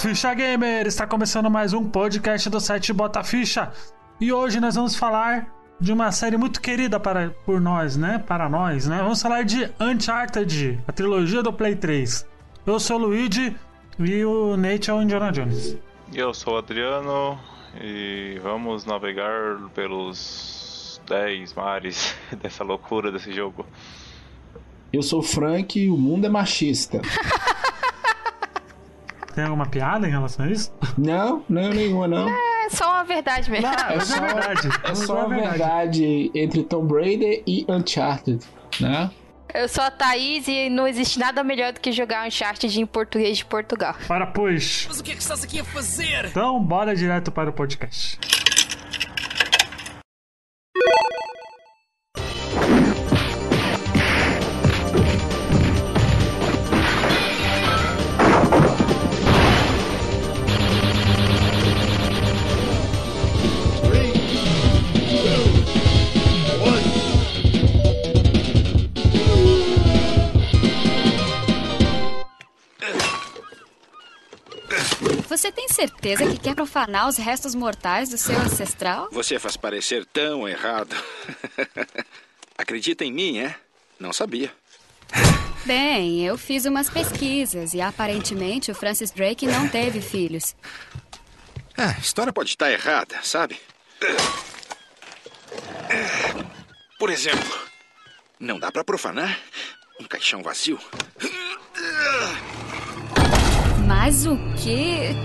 Ficha Gamer! Está começando mais um podcast do site Bota Ficha. E hoje nós vamos falar de uma série muito querida para, por nós, né? Para nós, né? Vamos falar de Uncharted, a trilogia do Play 3. Eu sou o Luigi e o Nate é o Indiana Jones. Eu sou o Adriano e vamos navegar pelos 10 mares dessa loucura desse jogo. Eu sou o Frank e o mundo é machista. Tem alguma piada em relação a isso? Não, não nenhuma, não. É só uma verdade mesmo. Não, é só verdade. É só a verdade entre Tomb Raider e Uncharted, né? Eu sou a Thaís e não existe nada melhor do que jogar Uncharted em português de Portugal. Para pois. Mas o que é que estás aqui a fazer? Então, bora direto para o podcast. Você tem certeza que quer profanar os restos mortais do seu ancestral? Você faz parecer tão errado. Acredita em mim, é? Não sabia. Bem, eu fiz umas pesquisas e aparentemente o Francis Drake não teve filhos. Ah, a história pode estar errada, sabe? Por exemplo, não dá pra profanar um caixão vazio. Mas o quê?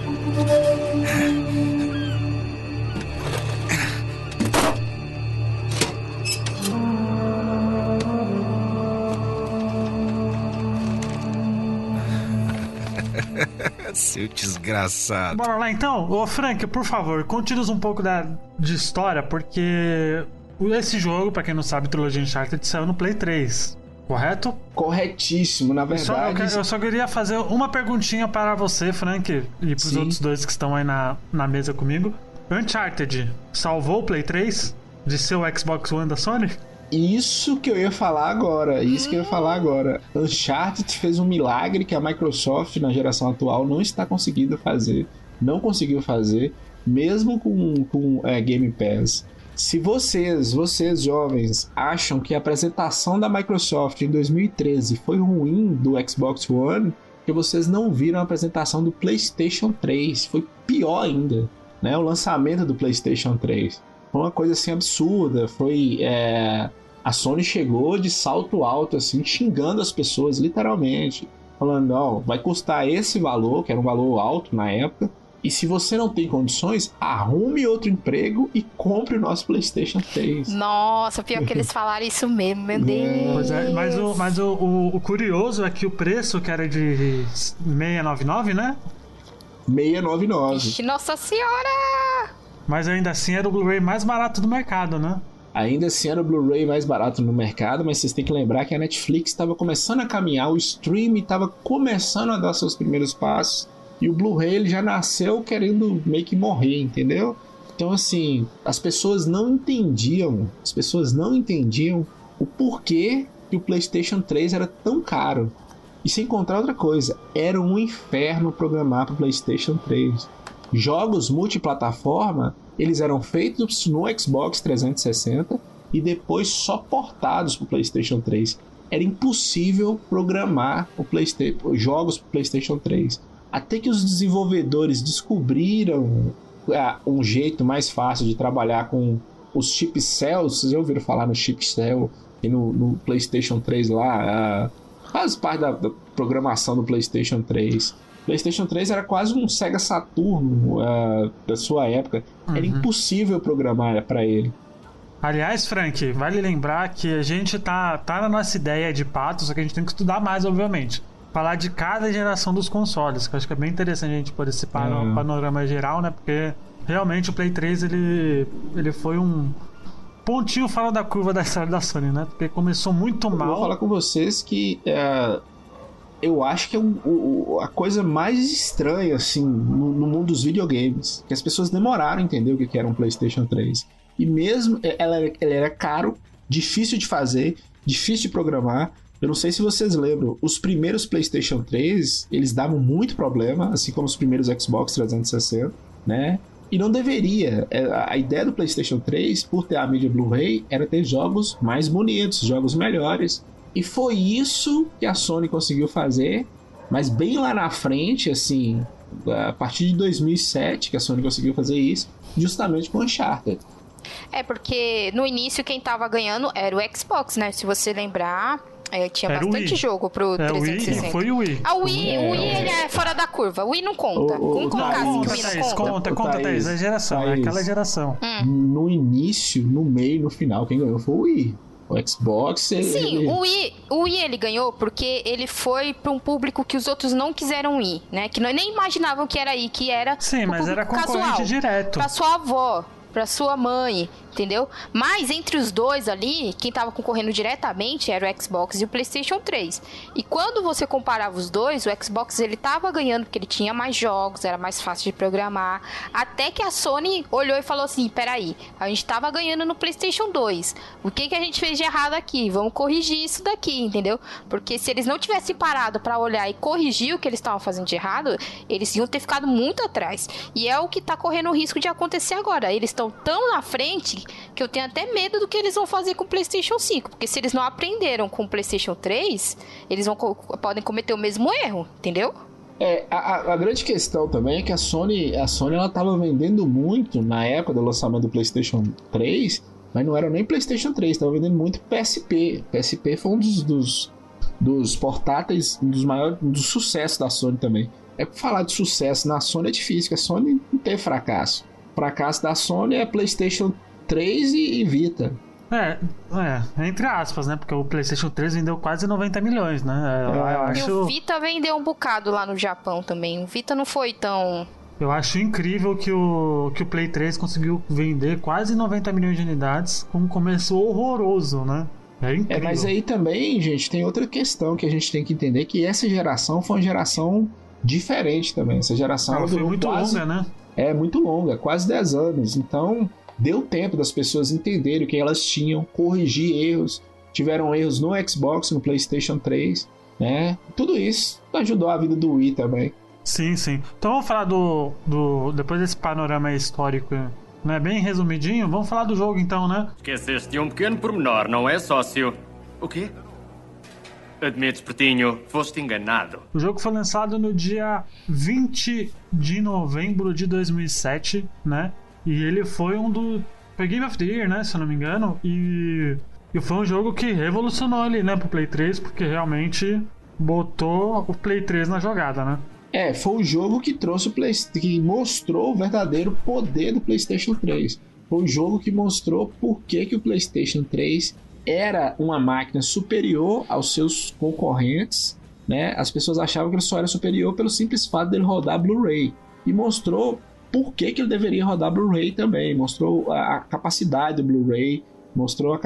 Seu desgraçado. Bora lá então? Ô Frank, por favor, conte-nos um pouco da, de história, porque esse jogo, pra quem não sabe, trilogia Uncharted saiu no Play 3, correto? Corretíssimo, na Eu só, eu, verdade. que- eu só queria fazer uma perguntinha para você, Frank, e pros Sim. outros dois que estão aí na, na mesa comigo. Uncharted salvou o Play 3 de seu Xbox One da Sony? Isso que eu ia falar agora. Isso que eu ia falar agora. Uncharted fez um milagre que a Microsoft, na geração atual, não está conseguindo fazer. Não conseguiu fazer, mesmo com, com é, Game Pass. Se vocês, vocês jovens, acham que a apresentação da Microsoft em 2013 foi ruim do Xbox One, que vocês não viram a apresentação do PlayStation 3. Foi pior ainda, né? O lançamento do PlayStation 3. Foi uma coisa assim absurda. Foi. é, A Sony chegou de salto alto, assim, xingando as pessoas, literalmente. Falando, ó, vai custar esse valor, que era um valor alto na época. E se você não tem condições, arrume outro emprego e compre o nosso PlayStation 3. Nossa, pior que eles falaram isso mesmo, meu Deus. Pois é, mas, o, mas o, o, o curioso é que o preço, que era de 699, né? 699. Ixi, Nossa Senhora! Mas ainda assim era o Blu-ray mais barato do mercado, né? Ainda assim era o Blu-ray mais barato no mercado, mas vocês têm que lembrar que a Netflix estava começando a caminhar, o stream estava começando a dar seus primeiros passos, e o Blu-ray ele já nasceu querendo meio que morrer, entendeu? Então assim, as pessoas não entendiam, as pessoas não entendiam o porquê que o PlayStation 3 era tão caro. E sem contar outra coisa, era um inferno programar para o PlayStation 3. Jogos multiplataforma, eles eram feitos no Xbox 360 e depois só portados para o PlayStation 3. Era impossível programar o Playsta jogos para o PlayStation 3. Até que os desenvolvedores descobriram ah, um jeito mais fácil de trabalhar com os chip cells. Vocês já ouviram falar no chip cell e no, no PlayStation 3 lá? ah, faz parte da, da programação do PlayStation 3. PlayStation 3 era quase um Sega Saturno ah, da sua época. Era impossível programar para ele. Aliás, Frank, vale lembrar que a gente tá, tá na nossa ideia de pato, só que a gente tem que estudar mais, obviamente. Falar de cada geração dos consoles, que eu acho que é bem interessante a gente poder esse pano- É. panorama geral, né? Porque realmente o Play 3 ele, ele foi um pontinho fora da curva da história da Sony, né? Porque começou muito Eu vou mal. falar com vocês que é, eu acho que é o- a coisa mais estranha assim no, no mundo dos videogames, que as pessoas demoraram a entender o que era um PlayStation 3. E mesmo ela, ele era caro, difícil de fazer, difícil de programar, Eu não sei se vocês lembram, os primeiros PlayStation 3, eles davam muito problema, assim como os primeiros Xbox 360, né? E não deveria. É, A ideia do PlayStation 3, por ter a mídia Blu-ray, era ter jogos mais bonitos, jogos melhores. E foi isso que a Sony conseguiu fazer, mas bem lá na frente, assim, a partir de 2007 que a Sony conseguiu fazer isso, justamente com Uncharted. É, porque no início quem tava ganhando era o Xbox, né? Se você lembrar, é, tinha Era o bastante Wii. jogo pro É, o Wii 360. foi o Wii. Ah, o Wii, É, o Wii ele é fora da curva. O Wii não conta. O- o- Vamos o- colocar não, assim que o Conta, Wii não Thaís, conta. conta, conta, Thaís. É geração, é Thaís. aquela geração. No início, no meio, no final, quem ganhou foi o Wii. O Xbox. ele- Sim, o Wii, o Wii ele ganhou porque ele foi para um público que os outros não quiseram ir, né? Que não- nem imaginavam que era aí, que era Sim, mas era concorrente casual, direto. Pra sua avó, pra sua mãe, entendeu? Mas entre os dois ali, quem tava concorrendo diretamente era o Xbox e o PlayStation 3. E quando você comparava os dois, o Xbox ele tava ganhando porque ele tinha mais jogos, era mais fácil de programar. Até que a Sony olhou e falou assim: peraí, a gente tava ganhando no PlayStation 2. O que, que a gente fez de errado aqui? Vamos corrigir isso daqui, entendeu? Porque se eles não tivessem parado pra olhar e corrigir o que eles estavam fazendo de errado, eles iam ter ficado muito atrás. E é o que tá correndo o risco de acontecer agora. Eles estão tão na frente que eu tenho até medo do que eles vão fazer com o PlayStation 5. Porque se eles não aprenderam com o PlayStation 3, eles vão, podem cometer o mesmo erro, entendeu? É, a, a- grande questão também é que a Sony, a Sony ela tava vendendo muito na época do lançamento do PlayStation 3, mas não era nem PlayStation 3, tava vendendo muito PSP. PSP foi um dos, dos, dos portáteis, um dos maiores, um dos sucessos da Sony também. É falar de sucesso na Sony é difícil, a Sony não teve fracasso. O fracasso da Sony é PlayStation 3 e, e Vita. É, é, entre aspas, né? Porque o PlayStation 3 vendeu quase 90 milhões, né? Eu, eu É. E acho, o Vita vendeu um bocado lá no Japão também. O Vita não foi tão. eu acho incrível que o, que o Play 3 conseguiu vender quase 90 milhões de unidades com um começo horroroso, né? É incrível. É, mas aí também, gente, tem outra questão que a gente tem que entender que essa geração foi uma geração diferente também. Essa geração Ela ela foi muito quase, longa, né? É muito longa, quase 10 anos. Então, deu tempo das pessoas entenderem o que elas tinham, corrigir erros. Tiveram erros no Xbox, no PlayStation 3, né? Tudo isso ajudou a vida do Wii também. Sim, sim. Então vamos falar do. do depois desse panorama histórico, né? Bem resumidinho, vamos falar do jogo então, né? Esqueceste de um pequeno pormenor, não é, sócio? O quê? Admites, Pretinho, foste enganado. O jogo foi lançado no dia 20 de novembro de 2007, né? E ele foi um do. Foi Game of the Year, né? Se eu não me engano. E. E foi um jogo que revolucionou ali, né? Pro Play 3, porque realmente botou o Play 3 na jogada, né? É, foi o jogo que trouxe o Play... que mostrou o verdadeiro poder do PlayStation 3. Foi o jogo que mostrou por que, que o PlayStation 3 era uma máquina superior aos seus concorrentes, né? As pessoas achavam que ele só era superior pelo simples fato dele rodar Blu-ray. E mostrou por que, que ele deveria rodar Blu-ray também. Mostrou a, a capacidade do Blu-ray, mostrou,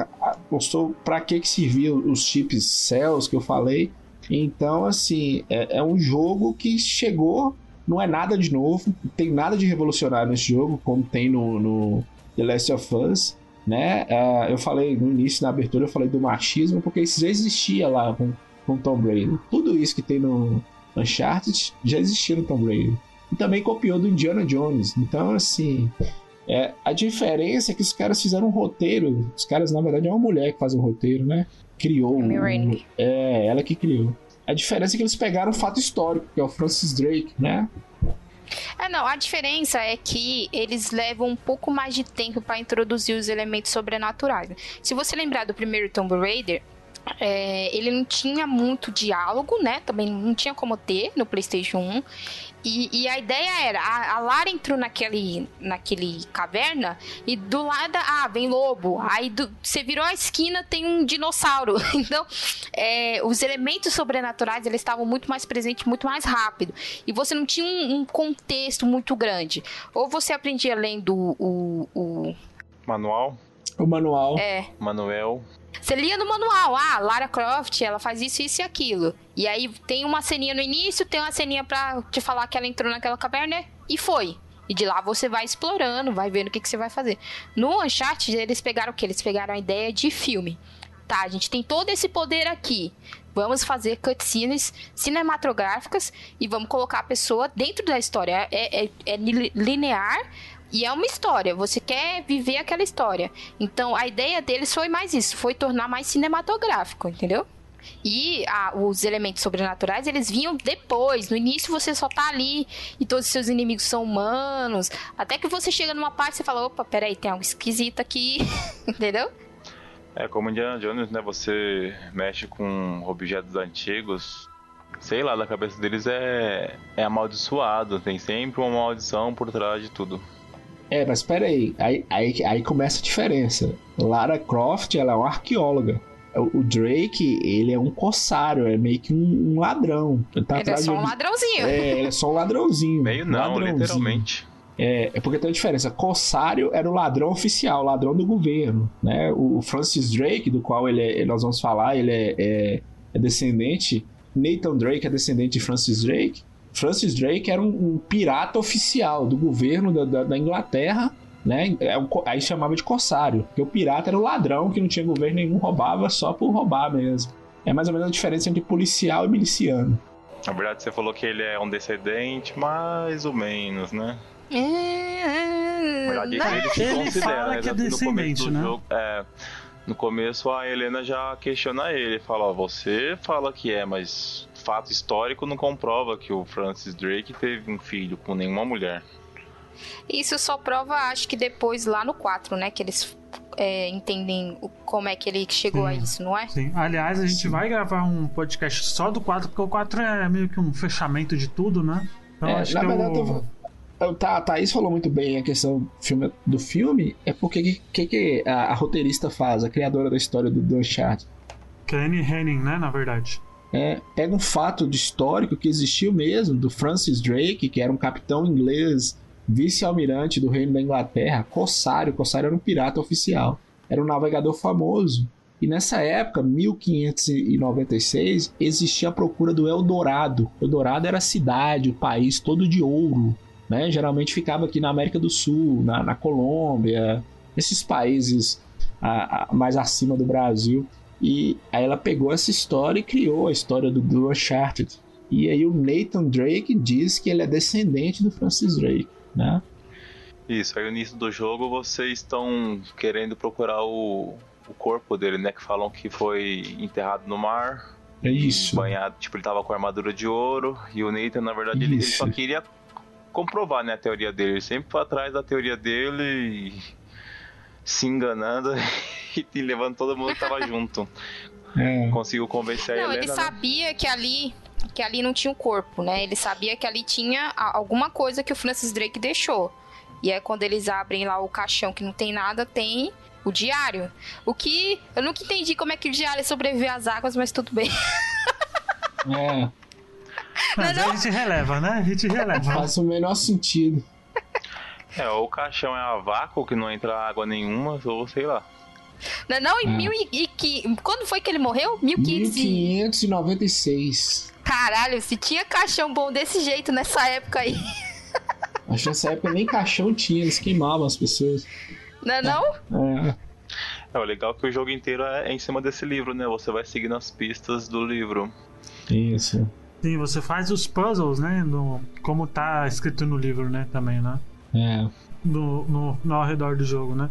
mostrou para que, que serviam os chips Cells que eu falei. Então, assim, é, é um jogo que chegou, não é nada de novo, não tem nada de revolucionário nesse jogo, como tem no, no The Last of Us, né? Ah, eu falei no início, na abertura, eu falei do machismo, porque isso já existia lá com, com Tom Brady. Tudo isso que tem no Uncharted já existia no Tom Brady. E também copiou do Indiana Jones. Então, assim, é, a diferença é que os caras fizeram um roteiro. Os caras, na verdade, é uma mulher que faz o roteiro, né? Criou. Amy um- é, ela que criou. A diferença é que eles pegaram um fato histórico, que é o Francis Drake, né? É, não, a diferença é que eles levam um pouco mais de tempo para introduzir os elementos sobrenaturais. Se você lembrar do primeiro Tomb Raider, é, ele não tinha muito diálogo, né? Também não tinha como ter no PlayStation 1. E, e a ideia era: a, a Lara entrou naquele, naquele caverna e do lado, ah, vem lobo. Aí do- você virou a esquina, tem um dinossauro. Então, é, os elementos sobrenaturais eles estavam muito mais presentes, muito mais rápido. E você não tinha um, um contexto muito grande. Ou você aprendia lendo o, o, Manual, O manual. é, Manuel. Você lia no manual, ah, Lara Croft, ela faz isso, isso e aquilo. E aí tem uma ceninha no início, tem uma ceninha pra te falar que ela entrou naquela caverna e foi. E de lá você vai explorando, vai vendo o que, que você vai fazer. No Uncharted, eles pegaram o quê? Eles pegaram a ideia de filme. Tá, a gente tem todo esse poder aqui. Vamos fazer cutscenes cinematográficas e vamos colocar a pessoa dentro da história. É, é, é linear e é uma história. Você quer viver aquela história. Então a ideia deles foi mais isso, foi tornar mais cinematográfico, entendeu? E os elementos sobrenaturais, eles vinham depois. No início você só tá ali e todos os seus inimigos são humanos. Até que você chega numa parte e você fala, opa, peraí, tem algo esquisito aqui. Entendeu? É como Indiana Jones, né? Você mexe com objetos antigos. Sei lá, da cabeça deles é, é amaldiçoado. Tem sempre uma maldição por trás de tudo. É, mas peraí, aí, aí, aí começa a diferença. Lara Croft, ela é uma arqueóloga. O Drake, ele é um corsário, é meio que um, um ladrão. Ele, tá ele é só um ladrãozinho. É, ele é só um ladrãozinho. Meio não, ladrãozinho. literalmente. É, é porque tem uma diferença. Corsário era o ladrão oficial, o ladrão do governo. Né? O Francis Drake, do qual ele é, nós vamos falar, ele é, é, é, descendente. Nathan Drake é descendente de Francis Drake. Francis Drake era um, um pirata oficial do governo da, da, da Inglaterra né? É aí chamava de corsário, porque o pirata era o ladrão que não tinha governo nenhum, roubava só por roubar mesmo. É mais ou menos a diferença entre policial e miliciano. Na verdade, você falou que ele é um descendente, mais ou menos, né? É, Na verdade, ele, ele se ele considera, fala né? que é No começo descendente, do né? jogo, é, no começo, a Helena já questiona ele. Fala, ó, você fala que é, mas fato histórico não comprova que o Francis Drake teve um filho com nenhuma mulher. Isso só prova, acho que depois lá no 4, né? Que eles é, entendem como é que ele chegou a Sim. isso, não é? Sim. Aliás, a gente vai gravar um podcast só do 4, porque o 4 é meio que um fechamento de tudo, né? Então É, acho na que verdade, eu... eu- eu- tá, a Thaís falou muito bem a questão do filme, do filme é porque que, que, que a, a roteirista faz, a criadora da história do, do Uncharted? Kenny Henning, né? Na verdade. É, pega um fato histórico que existiu mesmo, do Francis Drake, que era um capitão inglês, vice-almirante do reino da Inglaterra, Corsário, Corsário era um pirata oficial, era um navegador famoso. E nessa época, 1596, existia a procura do Eldorado. Eldorado era a cidade, o país todo de ouro. Né? Geralmente ficava aqui na América do Sul, na, na Colômbia, esses países a- a- mais acima do Brasil. E aí ela pegou essa história e criou a história do, do Uncharted. E aí o Nathan Drake diz que ele é descendente do Francis Drake, né? Isso, aí no início do jogo vocês estão querendo procurar o, o corpo dele, né? Que falam que foi enterrado no mar. É isso. Banhado, tipo, ele tava com armadura de ouro. E o Nathan, na verdade, ele, ele só queria comprovar, né, a teoria dele. Ele sempre foi atrás da teoria dele e se enganando e levando todo mundo que tava junto. É. Conseguiu convencer a Não, Helena. ele né? sabia que ali que ali não tinha um corpo, né? Ele sabia que ali tinha a- alguma coisa que o Francis Drake deixou. E aí quando eles abrem lá o caixão que não tem nada, tem o diário. O que eu nunca entendi como é que o diário sobreviveu às águas, mas tudo bem. É, Mas Não a gente releva, né? A gente releva. faz o menor sentido. É, ou o caixão é a vácuo, que não entra água nenhuma, ou sei lá. Não, é não, em É. mil e, e que quando foi que ele morreu? 1500 e... 1596. Caralho, se tinha caixão bom desse jeito nessa época aí. Acho que nessa época nem caixão tinha, eles queimavam as pessoas. Não é não? É, É, o legal é que o jogo inteiro é em cima desse livro, né? Você vai seguindo as pistas do livro. isso. Sim, você faz os puzzles, né? No, como tá escrito no livro, né? Também, né? É. No, no, no ao redor do jogo, né?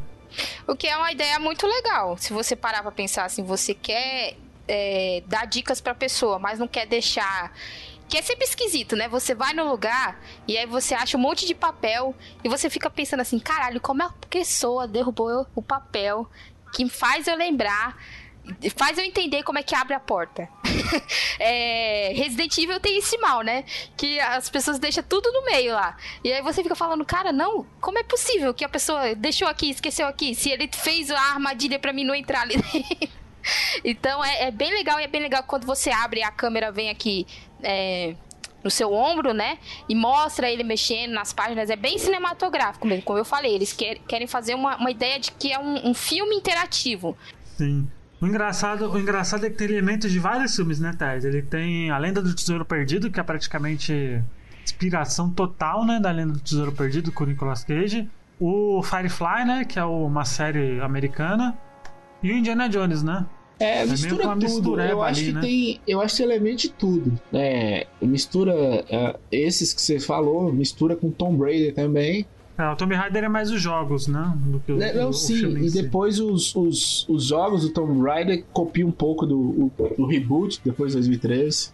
O que é uma ideia muito legal. Se você parar pra pensar assim, você quer é, dar dicas pra pessoa, mas não quer deixar. Que é sempre esquisito, né? Você vai no lugar e aí você acha um monte de papel e você fica pensando assim: caralho, como a pessoa derrubou o papel que faz eu lembrar. Faz eu entender como é que abre a porta. É, Resident Evil tem esse mal, né? Que as pessoas deixam tudo no meio lá. E aí você fica falando, cara, não, como é possível que a pessoa deixou aqui, esqueceu aqui, se ele fez a armadilha pra mim não entrar ali? Então é, é bem legal e é bem legal quando você abre a câmera vem aqui é, no seu ombro, né? E mostra ele mexendo nas páginas. É bem cinematográfico mesmo, como eu falei. Eles quer- querem fazer uma, uma ideia de que é um, um filme interativo. Sim. O engraçado, o engraçado é que tem elementos de vários filmes, né, Thais? Ele tem a Lenda do Tesouro Perdido, que é praticamente inspiração total, né, da Lenda do Tesouro Perdido com o Nicolas Cage. O Firefly, né, que é uma série americana. E o Indiana Jones, né? É, meio mistura tudo. Eu acho ali, que né? tem. Eu acho que elemento de tudo. É, mistura é, esses que você falou, mistura com Tomb Raider também. É, o Tomb Raider é mais os jogos, né? Do que o, o- Não, o sim, e si. depois os, os, os jogos do Tomb Raider copiam um pouco do, o- do reboot, depois de 2013.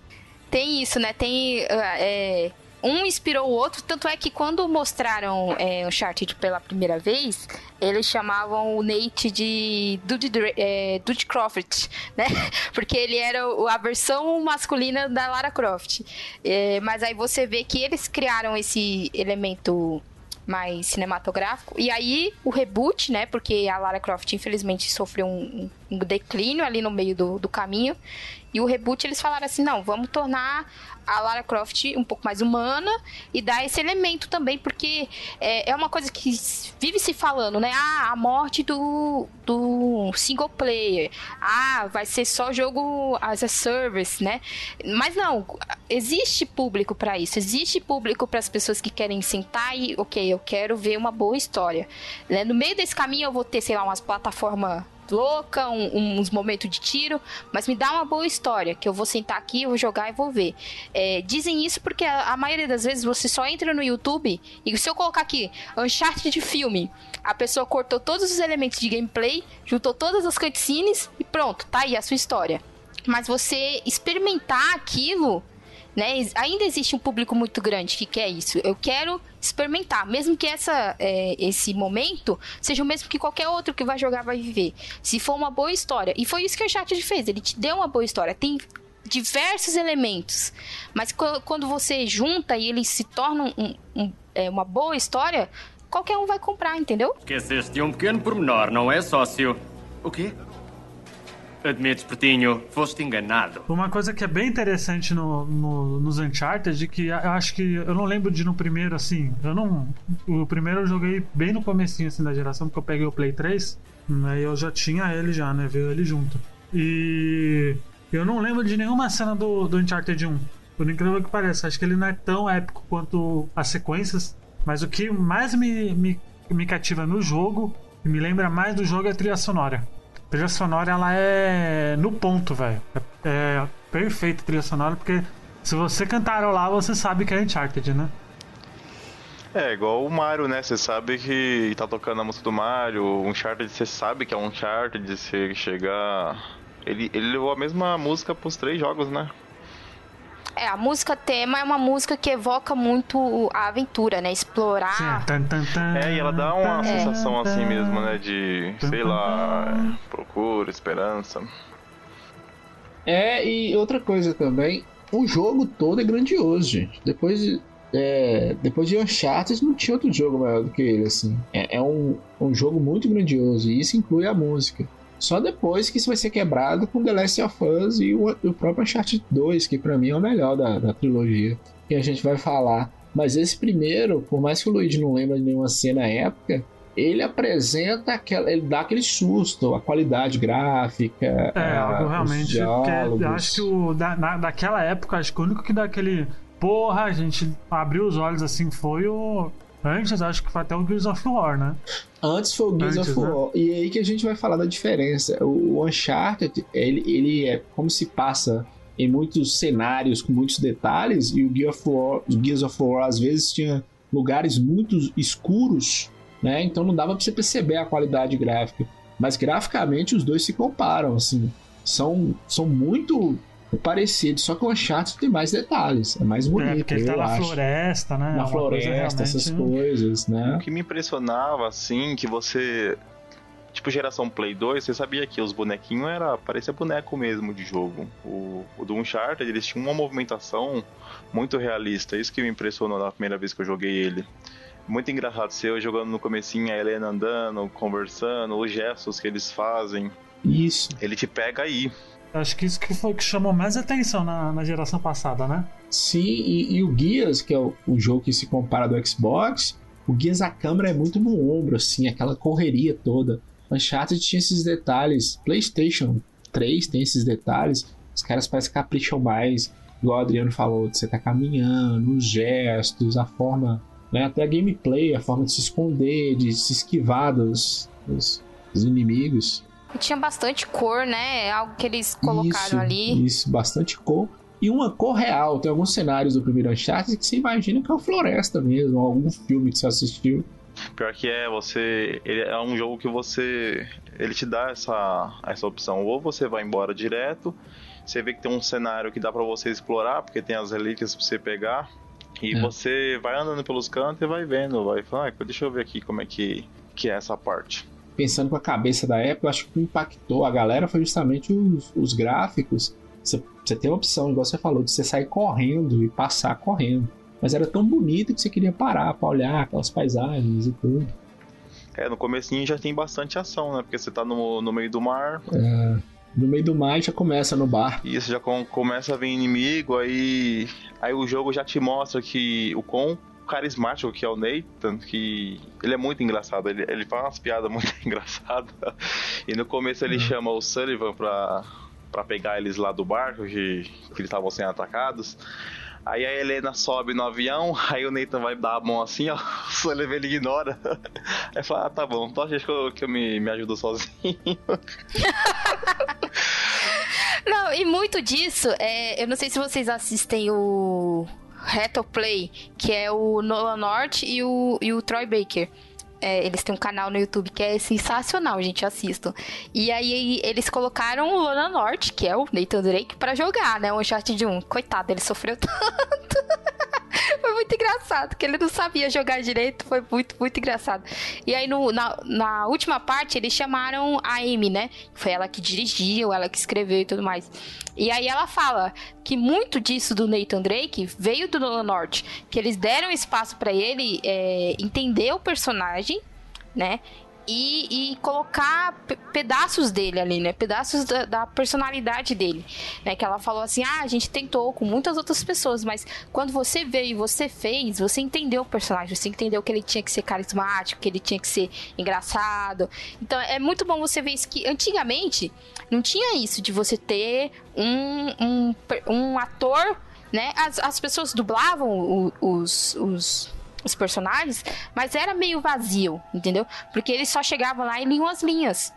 Tem isso, né? Tem. ah, é, um inspirou o outro, tanto é que quando mostraram é, Uncharted pela primeira vez, eles chamavam o Nate de Dude, é, Dude Croft, né? Porque ele era a versão masculina da Lara Croft. É, mas aí você vê que eles criaram esse elemento mais cinematográfico. E aí o reboot, né? Porque a Lara Croft infelizmente sofreu um, um declínio ali no meio do, do caminho. E o reboot eles falaram assim: não, vamos tornar a Lara Croft um pouco mais humana e dar esse elemento também, porque é, é uma coisa que vive se falando, né? Ah, a morte do, do single player. Ah, vai ser só jogo as a service, né? Mas não, existe público para isso, existe público para as pessoas que querem sentar e, ok, eu quero ver uma boa história. né? No meio desse caminho eu vou ter, sei lá, umas plataformas louca, um- uns momentos de tiro, mas me dá uma boa história, que eu vou sentar aqui, vou jogar e vou ver. É, dizem isso porque a, a maioria das vezes você só entra no YouTube e se eu colocar aqui Uncharted de filme, a pessoa cortou todos os elementos de gameplay, juntou todas as cutscenes e pronto, tá aí a sua história. Mas você experimentar aquilo né? Ainda existe um público muito grande que quer isso. Eu quero experimentar, mesmo que essa, é, esse momento seja o mesmo que qualquer outro que vai jogar vai viver. Se for uma boa história. E foi isso que o Uncharted fez. Ele te deu uma boa história. Tem diversos elementos. Mas qu- quando você junta e eles se tornam um- um- é, uma boa história, qualquer um vai comprar, entendeu? Esqueceste de um pequeno pormenor, não é, sócio? O quê? Admito, Pertinho, foste enganado. Uma coisa que é bem interessante no, no- nos Uncharted, que eu acho que. Eu não lembro de no primeiro, assim. Eu não. O primeiro eu joguei bem no comecinho assim, da geração, porque eu peguei o Play 3. Aí eu já tinha ele já, né? Veio ele junto. E. Eu não lembro de nenhuma cena do, do Uncharted 1. Por incrível que pareça. Acho que ele não é tão épico quanto as sequências. Mas o que mais me, me, me cativa no jogo, e me lembra mais do jogo, é a trilha sonora. Trilha sonora, ela é no ponto, velho. É, é perfeita a trilha sonora, porque se você cantarolar, você sabe que é Uncharted, né? É, igual o Mario, né? Você sabe que tá tocando a música do Mario, o Uncharted, você sabe que é um Uncharted, você chegar... Ele, ele levou a mesma música pros três jogos, né? É, a música tema é uma música que evoca muito a aventura, né? Explorar. Sim, tan, tan, tan, É, e ela dá uma tan, sensação assim tan. mesmo, né? De, sei lá, procura, esperança. É, e outra coisa também, o jogo todo é grandioso, gente. Depois de, é, depois de Uncharted não tinha outro jogo maior do que ele, assim. É, é um, um jogo muito grandioso, e isso inclui a música. Só depois que isso vai ser quebrado com The Last of Us e o, o próprio Uncharted 2, que pra mim é o melhor da, da trilogia, que a gente vai falar. Mas esse primeiro, por mais que o Luigi não lembre de nenhuma cena época, ele apresenta aquela. ele dá aquele susto, a qualidade gráfica. É, algo realmente. que acho que o, da, na- daquela época, acho que o único que dá aquele. Porra, a gente abriu os olhos assim foi o. Antes, acho que foi até o Gears of War, né? Antes foi o Gears Antes, of né? War. E aí que a gente vai falar da diferença. O Uncharted, ele, ele é como se passa em muitos cenários com muitos detalhes, e o Gears of War, Gears of War às vezes tinha lugares muito escuros, né? Então não dava pra você perceber a qualidade gráfica. Mas graficamente os dois se comparam, assim. São, são muito parecidos, só que o Uncharted tem mais detalhes, é mais bonito, é, porque ele tá eu na acho. floresta, né? É Na uma coisa floresta, essas realmente- coisas, né? O que me impressionava, assim, que você. Tipo, geração Play 2, você sabia que os bonequinhos era. parecia boneco mesmo de jogo. O, o do Uncharted, eles tinham uma movimentação muito realista. Isso que me impressionou na primeira vez que eu joguei ele. Muito engraçado ser eu jogando no comecinho, a Helena andando, conversando, os gestos que eles fazem. Isso. Ele te pega aí. Acho que isso que foi que chamou mais atenção na, na geração passada, né? Sim, e, e o Gears, que é o, o jogo que se compara do Xbox, o Gears a câmera é muito no ombro, assim, aquela correria toda. Uncharted tinha esses detalhes, PlayStation 3 tem esses detalhes, os caras parecem que capricham mais, igual o Adriano falou, de você tá caminhando, os gestos, a forma, né, até a gameplay, a forma de se esconder, de se esquivar dos, dos- dos inimigos. Tinha bastante cor, né? É algo que eles colocaram isso, ali. Isso, bastante cor. E uma cor real. Tem alguns cenários do primeiro Uncharted que você imagina que é uma floresta mesmo, algum filme que você assistiu. Pior que é, você. Ele é um jogo que você. Ele te dá essa, essa opção. Ou você vai embora direto, você vê que tem um cenário que dá para você explorar, porque tem as relíquias pra você pegar. E É. você vai andando pelos cantos e vai vendo, vai falando, ah, deixa eu ver aqui como é que, que é essa parte. Pensando com a cabeça da época, eu acho que o que impactou a galera foi justamente os, os gráficos. Você, você tem a opção, igual você falou, de você sair correndo e passar correndo. Mas era tão bonito que você queria parar pra olhar aquelas paisagens e tudo. É, no comecinho já tem bastante ação, né? Porque você tá no, no meio do mar, É, no meio do mar já começa no bar. e isso já com- começa a vir inimigo, aí, aí o jogo já te mostra que o quão carismático que é o Nathan, que ele é muito engraçado, ele, ele faz umas piadas muito engraçadas. E no começo ele chama o Sullivan pra, pra pegar eles lá do barco, que, que eles estavam sendo atacados. Aí a Helena sobe no avião, aí o Nathan vai dar a mão assim, ó, o Sullivan ele ignora. Aí fala, ah, tá bom, então acho que eu, que eu me, me ajudo sozinho. Não, e muito disso, é, eu não sei se vocês assistem o Retroplay, que é o Nolan North e o, e o Troy Baker. É, eles têm um canal no YouTube que é sensacional, gente, assistam. E aí eles colocaram o Nolan North, que é o Nathan Drake, pra jogar, né? O Uncharted 1. Coitado, ele sofreu tanto. Muito engraçado, que ele não sabia jogar direito, foi muito, muito engraçado. E aí, no- na, na última parte, eles chamaram a Amy, né? Foi ela que dirigiu, ela que escreveu e tudo mais. E aí ela fala que muito disso do Nathan Drake veio do Nolan North, que eles deram espaço pra ele é, entender o personagem, né? E, e colocar pe- pedaços dele ali, né? Pedaços da, da personalidade dele, né? Que ela falou assim, ah, a gente tentou com muitas outras pessoas, mas quando você veio e você fez, você entendeu o personagem, você entendeu que ele tinha que ser carismático, que ele tinha que ser engraçado. Então é muito bom você ver isso que antigamente não tinha isso de você ter um, um, um ator, né? As, as pessoas dublavam os, os, os personagens, mas era meio vazio, entendeu? Porque eles só chegavam lá e liam as linhas.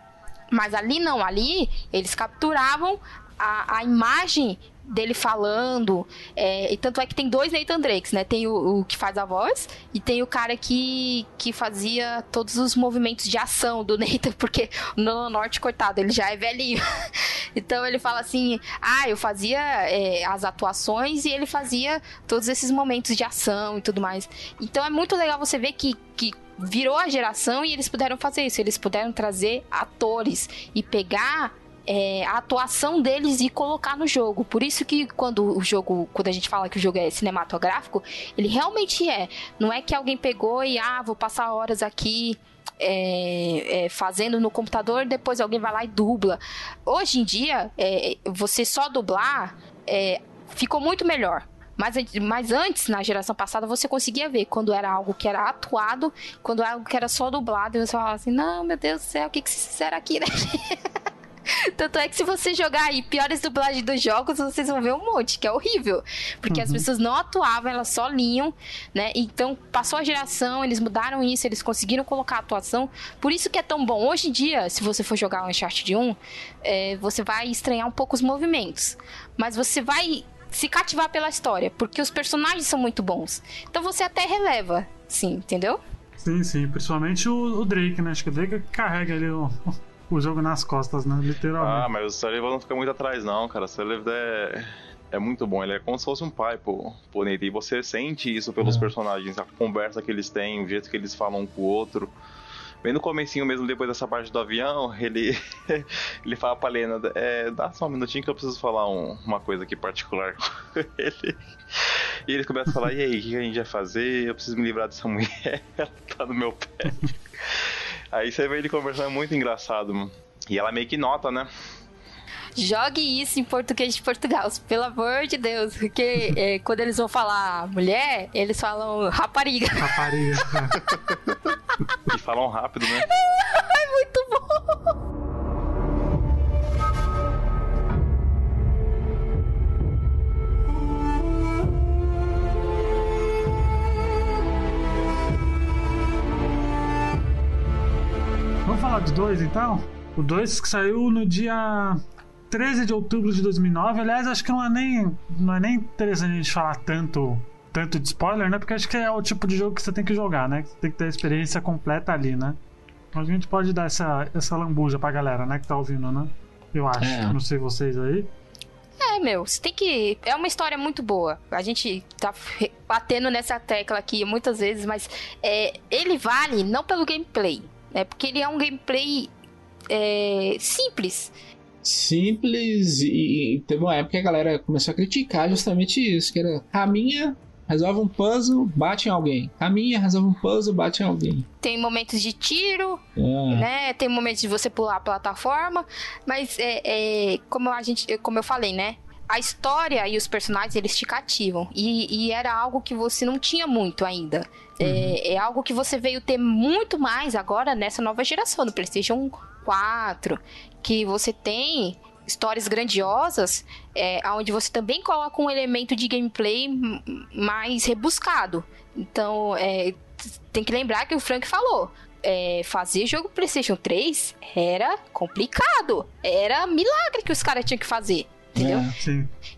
Mas ali não, ali eles capturavam a, a imagem dele falando. é, e tanto é que tem dois Nathan Drakes, né? Tem o, o que faz a voz e tem o cara que, que fazia todos os movimentos de ação do Nathan, porque o Norte, coitado, ele já é velhinho. então ele fala assim: ah, eu fazia é, as atuações e ele fazia todos esses momentos de ação e tudo mais. Então é muito legal você ver que. que Virou a geração e eles puderam fazer isso. Eles puderam trazer atores e pegar é, a atuação deles e colocar no jogo. Por isso que quando o jogo, quando a gente fala que o jogo é cinematográfico, ele realmente é. Não é que alguém pegou e ah, vou passar horas aqui é, é, fazendo no computador, depois alguém vai lá e dubla. Hoje em dia, é, você só dublar é, ficou muito melhor. Mas, mas antes, na geração passada, você conseguia ver quando era algo que era atuado, quando era algo que era só dublado, e você falava assim, não, meu Deus do céu, o que, que aqui, né? Tanto é que se você jogar aí piores dublagens dos jogos, vocês vão ver um monte, que é horrível. Porque as pessoas não atuavam, elas só liam, né? Então, passou a geração, eles mudaram isso, eles conseguiram colocar a atuação. Por isso que é tão bom. Hoje em dia, se você for jogar o Uncharted 1, é, você vai estranhar um pouco os movimentos. Mas você vai se cativar pela história, porque os personagens são muito bons. Então você até releva, sim, entendeu? Sim, sim. Principalmente o, o Drake, né? Acho que o Drake carrega ali o, o jogo nas costas, né? Literalmente. Ah, mas o Sullivan não fica muito atrás, não, cara. O Sullivan é, é muito bom. Ele é como se fosse um pai pro, pro Nathan. E você sente isso pelos personagens, a conversa que eles têm, o jeito que eles falam um com o outro. Bem no comecinho mesmo, depois dessa parte do avião, ele, ele fala pra Lena, é, dá só um minutinho que eu preciso falar um- uma coisa aqui particular com ele. E eles começam a falar, e aí, o que a gente vai fazer? Eu preciso me livrar dessa mulher, ela tá no meu pé. Aí você vê ele conversando, é muito engraçado, mano. E ela meio que nota, né? Jogue isso em português de Portugal, pelo amor de Deus. Porque é, quando eles vão falar mulher, eles falam rapariga. Rapariga. E falam rápido, né? É muito bom. Vamos falar dos dois então? O 2 que saiu no dia 13 de outubro de 2009. Aliás, acho que não é nem, não é nem interessante a gente falar tanto, tanto de spoiler, né? Porque acho que é o tipo de jogo que você tem que jogar, né? Que você tem que ter a experiência completa ali, né? Então a gente pode dar essa, essa lambuja pra galera, né? Que tá ouvindo, né? Eu acho. É. Não sei vocês aí. É, meu, você tem que. É uma história muito boa. A gente tá batendo nessa tecla aqui muitas vezes, mas é, ele vale não pelo gameplay, né? Porque ele é um gameplay é, simples. Simples e, e teve uma época que a galera começou a criticar justamente isso, que era caminha, resolve um puzzle, bate em alguém. Caminha, resolve um puzzle, bate em alguém. Tem momentos de tiro, É. né? Tem momentos de você pular a plataforma, mas é, é, como a gente, como eu falei, né? A história e os personagens eles te cativam e, e era algo que você não tinha muito ainda. É, é algo que você veio ter muito mais agora nessa nova geração do PlayStation 4, que você tem histórias grandiosas, é, onde você também coloca um elemento de gameplay mais rebuscado. Então, é, tem que lembrar que o Frank falou. é, fazer jogo PlayStation 3 era complicado. Era milagre que os caras tinham que fazer. Entendeu? É.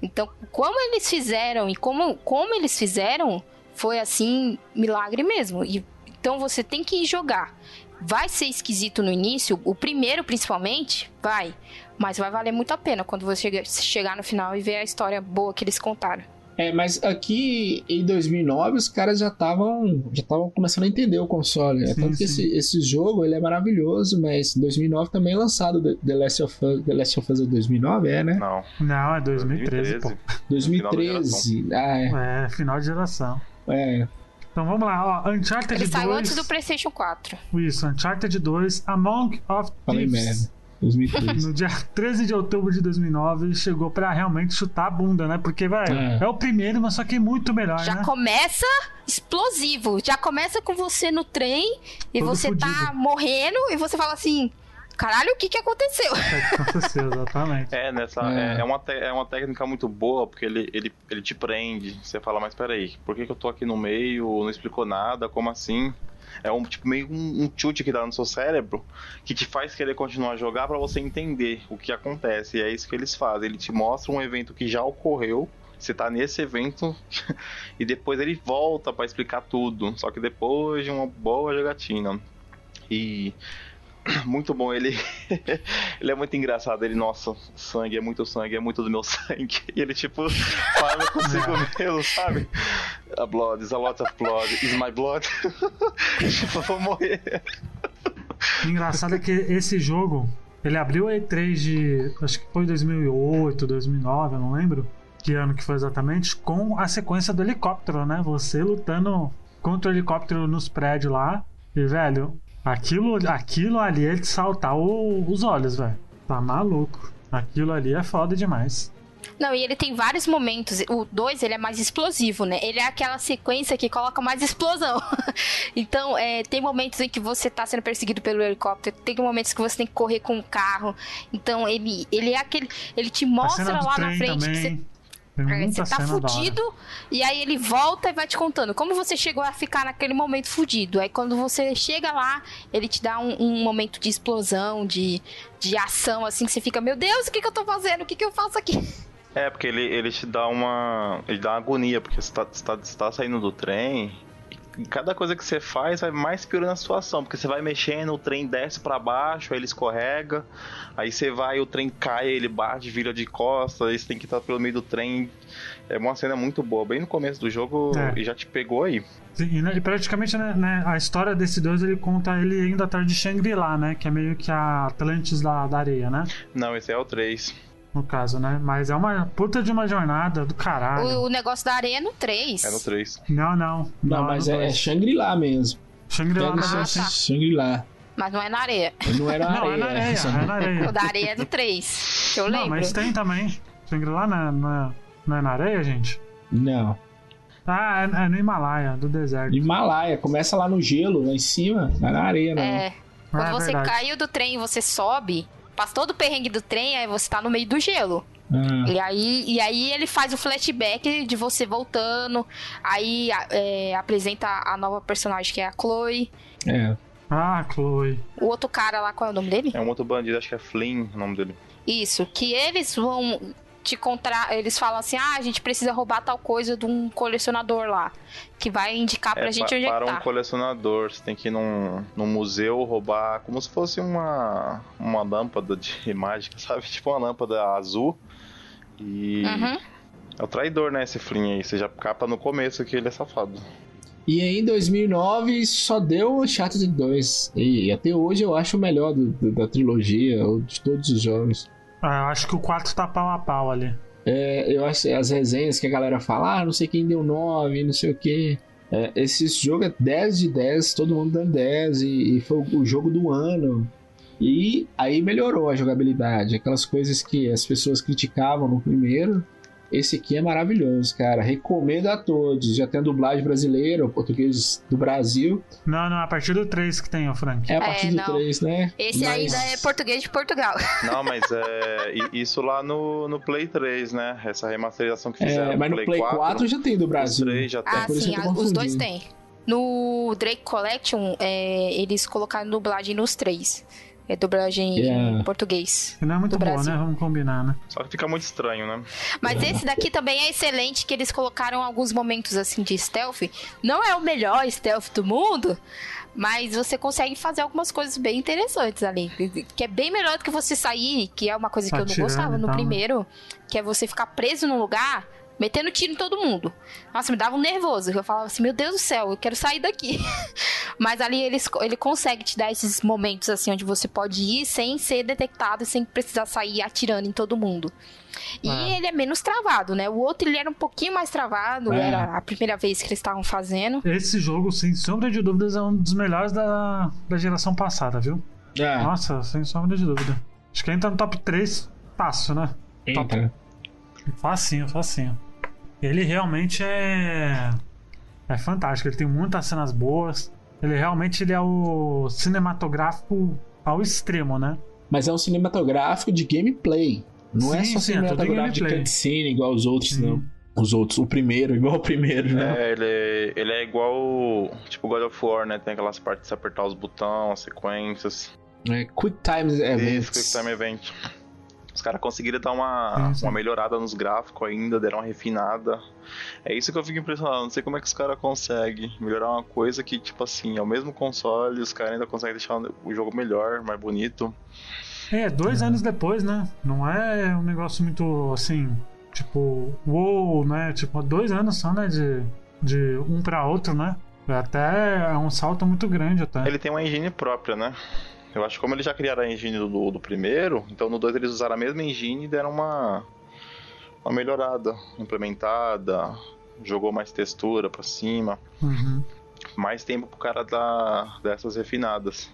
Então, como eles fizeram e como, como eles fizeram, foi assim, milagre mesmo. E, então você tem que jogar. Vai ser esquisito no início, o primeiro principalmente, vai. Mas vai valer muito a pena quando você chega- chegar no final e ver a história boa que eles contaram. É, mas aqui em 2009 os caras já estavam já estavam começando a entender o console. É Sim, tanto que sim. esse, esse jogo ele é maravilhoso, mas em 2009 também é lançado The- The Last of Us, The Last of Us é 2009, é, né? Não. Não, é 2013, pô. 2013. Ah, é. É, final de geração. é. Então vamos lá, ó. Uncharted Ele 2. saiu antes do PlayStation 4. Isso, Uncharted 2, Among of Falei Thieves. merda. 2013. No dia 13 de outubro de 2009, chegou pra realmente chutar a bunda, né? Porque, velho, é. É. o primeiro, mas só que muito melhor, Já né? começa explosivo. Já começa com você no trem e Todo você tá fudido. morrendo e você fala assim: caralho, o que que aconteceu? É que aconteceu, exatamente. É, nessa, É. é. É, uma, te- é uma técnica muito boa, porque ele, ele, ele te prende. Você fala, mas peraí, por que, que eu tô aqui no meio? Não explicou nada, como assim? É um tipo meio um, um chute que dá no seu cérebro que te faz querer continuar a jogar pra você entender o que acontece. E é isso que eles fazem. Ele te mostra um evento que já ocorreu. Você tá nesse evento e depois ele volta pra explicar tudo. Só que depois de uma boa jogatina. E muito bom, ele ele é muito engraçado, ele, nossa, sangue é muito sangue, é muito do meu sangue. E ele tipo fala consigo mesmo, sabe? A blood, is a lot of blood, is my blood. vou morrer. Engraçado é que esse jogo, ele abriu a E3 de. Acho que foi 2008, 2009, eu não lembro que ano que foi exatamente, com a sequência do helicóptero, né? Você lutando contra o helicóptero nos prédios lá. E, velho, aquilo, aquilo ali é de saltar o- os olhos, velho. Tá maluco. Aquilo ali é foda demais. Não, e ele tem vários momentos. O 2, ele é mais explosivo, né? Ele é aquela sequência que coloca mais explosão. então, é, tem momentos em que você tá sendo perseguido pelo helicóptero, tem momentos que você tem que correr com o carro. Então, ele, ele é aquele. Ele te mostra lá na frente que também. você Tem É, Você tá fudido, e aí ele volta e vai te contando como você chegou a ficar naquele momento fudido. Aí quando você chega lá, ele te dá um, um momento de explosão, de, de ação, assim, que você fica, meu Deus, o que, que eu tô fazendo? O que, que eu faço aqui? É, porque ele, ele te dá uma. Ele dá uma agonia, porque você tá, você tá, você tá saindo do trem. E cada coisa que você faz vai mais piorando a situação, porque você vai mexendo, o trem desce pra baixo, aí ele escorrega, aí você vai, o trem cai, ele bate, vira de costas, aí você tem que estar pelo meio do trem. É uma cena muito boa, bem no começo do jogo É. e já te pegou aí. Sim, e, né, praticamente né, né, a história desse deus ele conta ele indo atrás de Shangri-La, né? Que é meio que a Atlantis da, da areia, né? Não, esse é o 3. No caso, né? Mas é uma puta de uma jornada do caralho. O, o negócio da areia é no 3. É no 3. Não, não. Não, mas no é, é dois. Shangri-La mesmo. Shangri-La Pega não o é seu tá. Shangri-La. Mas não é na areia. Não era Não, areia. é na areia, é na areia. O da areia é do 3. Que eu Não, lembro. mas tem também. Shangri-La não, é- não, é- não é na areia, gente? Não. Ah, é, é no Himalaia, do deserto. Himalaia, começa lá no gelo, lá em cima, não é na areia, não. É. Quando Ah, é você verdade. caiu do trem e você sobe, passa todo o perrengue do trem, aí você tá no meio do gelo. Ah, E aí, e aí ele faz o flashback de você voltando. Aí é, apresenta a nova personagem que é a Chloe. é. Ah, Chloe. O outro cara lá, qual é o nome dele? É um outro bandido, acho que é Flynn o nome dele. Isso, que eles vão te contra... Eles falam assim: ah, a gente precisa roubar tal coisa de um colecionador lá. Que vai indicar pra é, gente pa- onde é para que um tá. colecionador, você tem que ir num, num museu roubar como se fosse uma, uma lâmpada de mágica, sabe? Tipo uma lâmpada azul. E Uhum. é o traidor, né? Esse Flynn aí. Você já capa no começo que ele é safado. E aí, em 2009 só deu o Uncharted 2. E até hoje eu acho o melhor do- do- da trilogia, ou de todos os jogos. Ah, eu acho que o 4 tá pau a pau ali. É, eu acho as resenhas que a galera fala, ah, não sei quem deu 9, não sei o que. É, esse jogo é 10 de 10, todo mundo dando 10, e, e foi o, o jogo do ano. E aí melhorou a jogabilidade, aquelas coisas que as pessoas criticavam no primeiro. Esse aqui é maravilhoso, cara. Recomendo a todos. Já tem a dublagem brasileira, o português do Brasil. Não, não, a partir do 3 que tem, o Frank. É a partir É, do não. 3, né? Esse Mas- ainda é português de Portugal. Não, mas é isso lá no, no Play 3, né? Essa remasterização que fizeram É, mas no Play 4, já tem do Os Brasil. três já tem. Ah, por sim, eu tô a- os dois têm. No Drake Collection, é, eles colocaram dublagem nos três. É dublagem Yeah. em português. Não é muito do boa, Brasil. né? Vamos combinar, né? Só que fica muito estranho, né? Mas esse daqui também é excelente, que eles colocaram alguns momentos assim de stealth. Não é o melhor stealth do mundo, mas você consegue fazer algumas coisas bem interessantes ali. Que é bem melhor do que você sair, que é uma coisa que eu não Atirando gostava no né? primeiro, que é você ficar preso num lugar. Metendo tiro em todo mundo. Nossa, me dava um nervoso. Eu falava assim, meu Deus do céu, eu quero sair daqui. Mas ali eles, ele consegue te dar esses momentos assim, onde você pode ir sem ser detectado e sem precisar sair atirando em todo mundo. E É. ele é menos travado, né? O outro ele era um pouquinho mais travado, É. era a primeira vez que eles estavam fazendo. Esse jogo, sem sombra de dúvidas, é um dos melhores da, da geração passada, viu? Ah, Nossa, sem sombra de dúvida. Acho que entra no top 3 fácil, né? entra. Facinho, facinho. Ele realmente é. É fantástico. Ele tem muitas cenas boas. Ele realmente ele é o cinematográfico ao extremo, né? Mas é um cinematográfico de gameplay. Não é Sim, só sim, é cinematográfico de gameplay. cutscene igual os outros, Sim. não. Os outros, o primeiro, igual o primeiro, né? É, ele é, ele é igual, tipo God of War, né? Tem aquelas partes de apertar os botões, as sequências. É, Quick Time Isso, Events. Quick Time Event. Os caras conseguiram dar uma, Sim, sim. uma melhorada nos gráficos ainda, deram uma refinada. É isso que eu fico impressionado, não sei como é que os caras conseguem melhorar uma coisa que, tipo assim, é o mesmo console, os caras ainda conseguem deixar o jogo melhor, mais bonito. É, dois anos depois, né? Não é um negócio muito assim, tipo, uou, né? Tipo, dois anos só, né? De, de um pra outro, né? Até é um salto muito grande até. Ele tem uma engine própria, né? Eu acho que como eles já criaram a engine do, do primeiro, então no 2 eles usaram a mesma engine e deram uma, uma melhorada, implementada, jogou mais textura pra cima, Uhum. mais tempo pro cara dar dessas refinadas.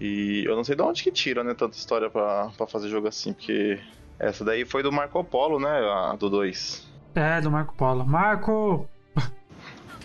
E eu não sei de onde que tira, né, tanta história pra, pra fazer jogo assim, porque essa daí foi do Marco Polo, né, a do 2. É, do Marco Polo. Marco!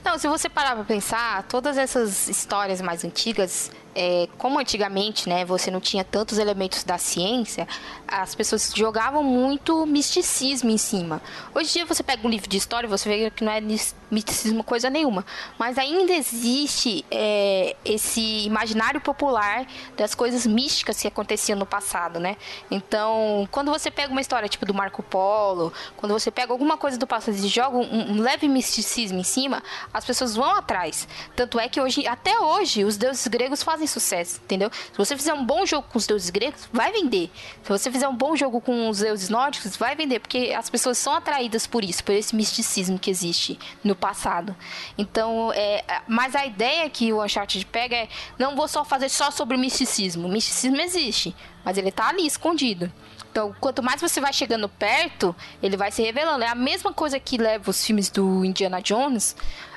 Não, se você parar pra pensar, todas essas histórias mais antigas, é, como antigamente, né, você não tinha tantos elementos da ciência, as pessoas jogavam muito misticismo em cima. Hoje em dia você pega um livro de história e você vê que não é misticismo coisa nenhuma, mas ainda existe é, esse imaginário popular das coisas místicas que aconteciam no passado, né? Então, quando você pega uma história tipo do Marco Polo, quando você pega alguma coisa do passado e joga um, um leve misticismo em cima, as pessoas vão atrás. Tanto é que hoje, até hoje, os deuses gregos fazem sucesso, entendeu? Se você fizer um bom jogo com os deuses gregos, vai vender. Se você fizer um bom jogo com os deuses nórdicos, vai vender, porque as pessoas são atraídas por isso, por esse misticismo que existe no passado. Então, é, mas a ideia que o Uncharted pega é, não vou só fazer só sobre o misticismo. O misticismo existe, mas ele tá ali escondido. Então, quanto mais você vai chegando perto, ele vai se revelando. É a mesma coisa que leva os filmes do Indiana Jones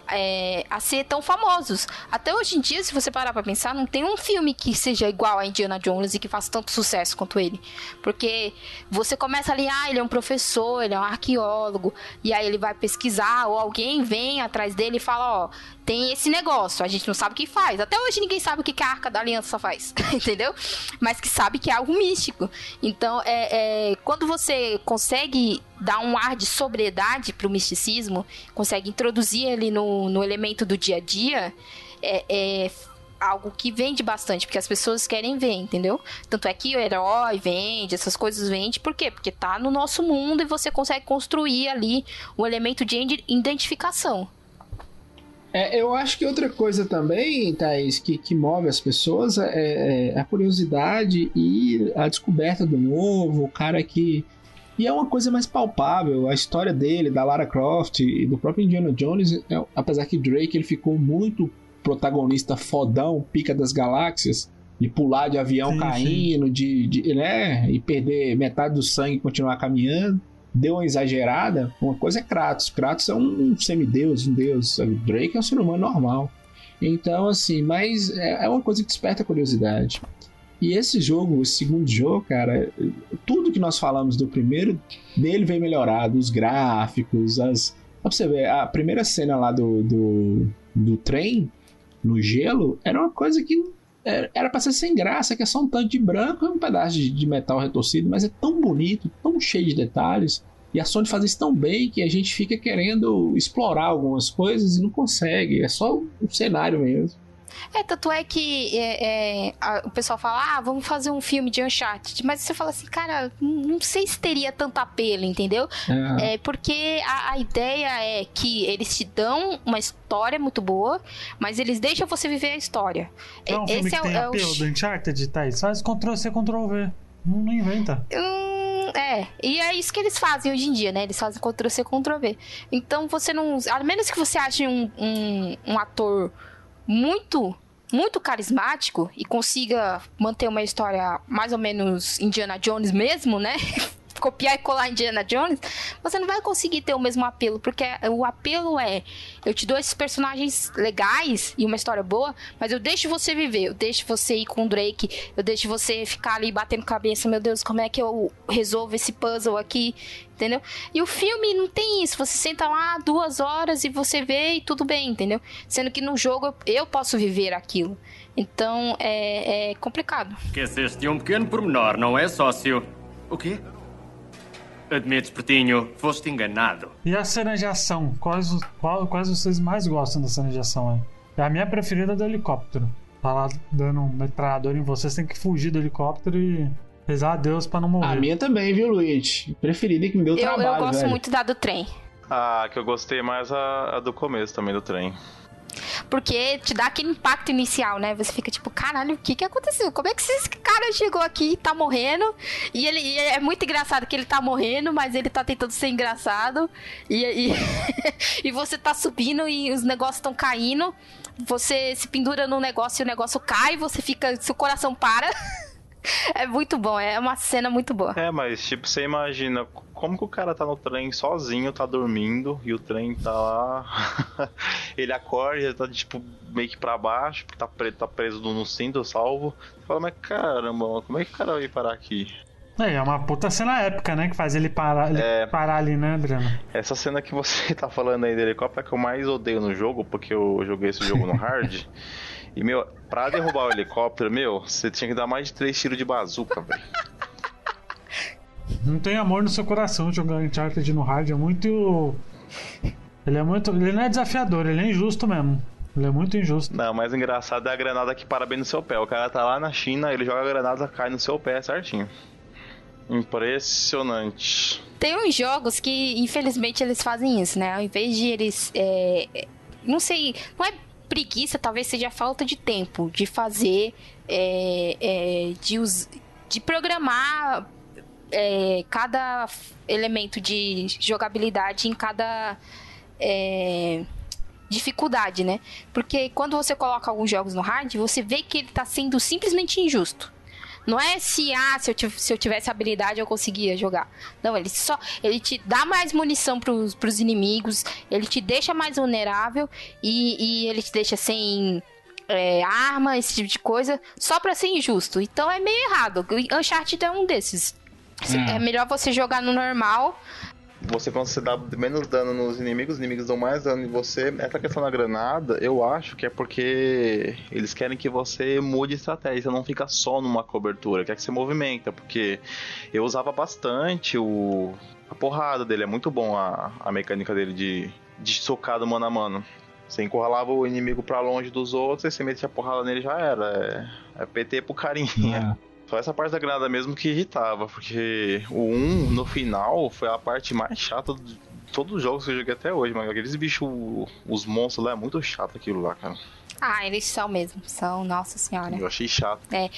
é, a ser tão famosos. Até hoje em dia, se você parar pra pensar, não tem um filme que seja igual a Indiana Jones e que faça tanto sucesso quanto ele. Porque você começa ali, ah, ele é um professor, ele é um arqueólogo, e aí ele vai pesquisar, ou alguém vem atrás dele e fala, ó, tem esse negócio, a gente não sabe o que faz. Até hoje ninguém sabe o que a Arca da Aliança faz, entendeu? Mas que sabe que é algo místico. Então, é, é, quando você consegue dar um ar de sobriedade pro misticismo, consegue introduzir ele no, no elemento do dia a dia, é, é, algo que vende bastante, porque as pessoas querem ver, entendeu? Tanto é que o herói vende, essas coisas vende, por quê? Porque tá no nosso mundo e você consegue construir ali o elemento de identificação. É, eu acho que outra coisa também, Thaís, que, que move as pessoas é, é a curiosidade e a descoberta do novo, o cara que. E é uma coisa mais palpável, a história dele, da Lara Croft e do próprio Indiana Jones, é, apesar que Drake ele ficou muito protagonista fodão, pica das galáxias, de pular de avião sim, caindo, sim. De, de, né, e perder metade do sangue e continuar caminhando deu uma exagerada, uma coisa é Kratos. Kratos é um semideus, um deus. Drake é um ser humano normal. Então, assim, mas é, é uma coisa que desperta curiosidade. E esse jogo, o segundo jogo, cara, tudo que nós falamos do primeiro, dele vem melhorado. Os gráficos, as. Pra você ver, a primeira cena lá do, do, do trem, no gelo, era uma coisa que era para ser sem graça, que é só um tanto de branco e um pedaço de, de, metal retorcido, mas é tão bonito, tão cheio de detalhes. E a Sony faz isso tão bem que a gente fica querendo explorar algumas coisas e não consegue. É só um cenário mesmo. É, tanto é que é, é, a, o pessoal fala, ah, vamos fazer um filme de Uncharted. Mas você fala assim, cara, não sei se teria tanto apelo, entendeu? É, é porque a, a, ideia é que eles te dão uma história muito boa, mas eles deixam você viver a história. É um Esse filme que é, tem é apelo o... do Uncharted, Thaís? Faz Ctrl-C, Ctrl-V. Não, não inventa. Hum, é, e é isso que eles fazem hoje em dia, né? Eles fazem Ctrl-C, Ctrl-V. Então você não... A menos que você ache um, um, um ator muito muito carismático e consiga manter uma história mais ou menos Indiana Jones mesmo, né? copiar e colar Indiana Jones, você não vai conseguir ter o mesmo apelo, porque o apelo é eu te dou esses personagens legais e uma história boa, mas eu deixo você viver, eu deixo você ir com o Drake, eu deixo você ficar ali batendo cabeça, meu Deus, como é que eu resolvo esse puzzle aqui, entendeu? E o filme não tem isso, você senta lá duas horas e você vê e tudo bem, entendeu? Sendo que no jogo eu posso viver aquilo. Então é, é complicado. Esqueceste de um pequeno pormenor, não é, sócio? O quê? Admites, Pretinho, foste enganado. E a cena de ação? Quais, qual, quais vocês mais gostam da cena de ação aí? É a minha preferida do helicóptero. Tá lá dando um metralhador em vocês, tem que fugir do helicóptero e rezar a Deus pra não morrer. A minha também, viu, Luiz? Preferida que me deu eu, trabalho, Eu gosto velho. muito da do trem. Ah, que eu gostei mais a, a do começo também do trem. Porque te dá aquele impacto inicial, né? Você fica tipo, caralho, o que que aconteceu? Como é que esse cara chegou aqui e tá morrendo? E ele e é muito engraçado que ele tá morrendo, mas ele tá tentando ser engraçado. E, e, e você tá subindo e os negócios estão caindo. Você se pendura no negócio e o negócio cai, você fica. Seu coração para. É muito bom, é uma cena muito boa. É, mas tipo, você imagina como que o cara tá no trem sozinho, tá dormindo, e o trem tá lá. ele acorda, ele tá tipo meio que pra baixo, porque tá preso, tá preso no cinto, salvo. Você fala, mas caramba, como é que o cara vai parar aqui? É, é uma puta cena épica, né? Que faz ele parar, ele é... parar ali, né, Adriano? Essa cena que você tá falando aí do helicóptero é que eu mais odeio no jogo, porque eu joguei esse jogo no hard. E, meu, pra derrubar o helicóptero, meu, você tinha que dar mais de três tiros de bazuca, velho. Não tem amor no seu coração jogar Uncharted no hard, é muito. Ele é muito. Ele não é desafiador, ele é injusto mesmo. Ele é muito injusto. Não, mas engraçado é a granada que para bem no seu pé. O cara tá lá na China, ele joga a granada, cai no seu pé certinho. Impressionante. Tem uns jogos que, infelizmente, eles fazem isso, né? Ao invés de eles. É... Não sei. Não é preguiça talvez seja a falta de tempo de fazer, é, é, de, us, de programar é, cada elemento de jogabilidade em cada é, dificuldade, né? Porque quando você coloca alguns jogos no hard, você vê que ele está sendo simplesmente injusto. Não é se, ah, se eu, se eu tivesse habilidade eu conseguia jogar. Não, ele só. Ele te dá mais munição pros, pros inimigos, ele te deixa mais vulnerável e, e ele te deixa sem. É, arma, esse tipo de coisa, só pra ser injusto. Então é meio errado. Uncharted é um desses. Hum. É melhor você jogar no normal você quando você dá menos dano nos inimigos, os inimigos dão mais dano em você. Essa questão da granada, eu acho que é porque eles querem que você mude estratégia, não fica só numa cobertura, quer que você movimenta, porque eu usava bastante o a porrada dele, é muito bom a, a mecânica dele de, de socar do mano a mano. Você encurralava o inimigo pra longe dos outros, e você metia a porrada nele já era. É, é PT pro carinha. Só essa parte da granada mesmo que irritava, porque o 1 no final foi a parte mais chata de todos os jogos que eu joguei até hoje, mano. Aqueles bichos, os monstros lá, é muito chato aquilo lá, cara. Ah, eles são mesmo. São, nossa senhora. Eu achei chato. É.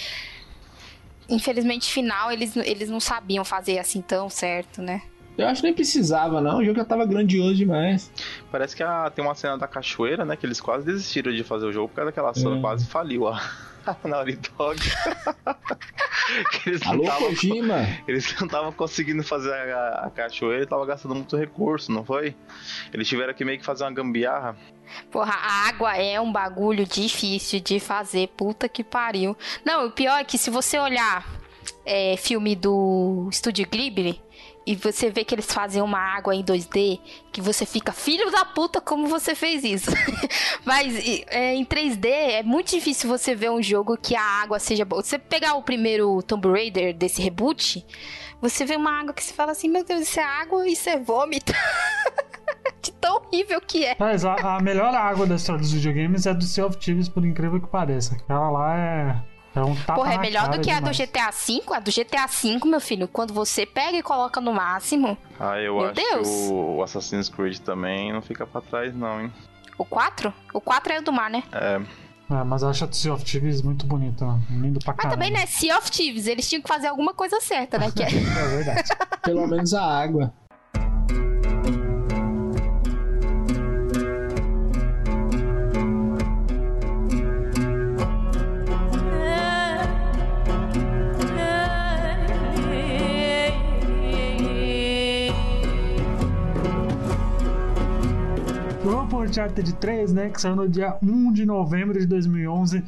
Infelizmente, final, eles, eles não sabiam fazer assim tão certo, né? Eu acho que nem precisava, não. O jogo já tava grandioso demais. Parece que a- tem uma cena da cachoeira, né? Que eles quase desistiram de fazer o jogo por causa daquela cena, É. quase faliu a Naughty Dog. Que eles não Alô, tavam- Kojima! Eles não estavam conseguindo fazer a, a cachoeira e tava gastando muito recurso, não foi? Eles tiveram que meio que fazer uma gambiarra. Porra, a água é um bagulho difícil de fazer. Puta que pariu. Não, o pior é que se você olhar é, filme do Estúdio Ghibli e você vê que eles fazem uma água em 2D, que você fica, filho da puta, como você fez isso? Mas é, em 3D é muito difícil você ver um jogo que a água seja boa. Você pegar o primeiro Tomb Raider desse reboot, você vê uma água que você fala assim, meu Deus, isso é água, isso é vômito. De tão horrível que é. Mas a, a melhor água da história dos videogames é do Sea of Thieves, por incrível que pareça. Aquela lá é. É um tapa Porra, é melhor do que a do demais. GTA V? A do GTA V, meu filho, quando você pega e coloca no máximo. Ah, eu Meu acho Deus. que o Assassin's Creed também não fica pra trás, não, hein? O 4? O 4 é o do mar, né? É. É, mas eu acho a do Sea of Thieves muito bonita, né? lindo pra Mas caramba. também, né? Sea of Thieves, eles tinham que fazer alguma coisa certa, né? Que é... É verdade. Pelo menos a água. Uncharted 3, né? Que saiu no dia 1 de novembro de 2011.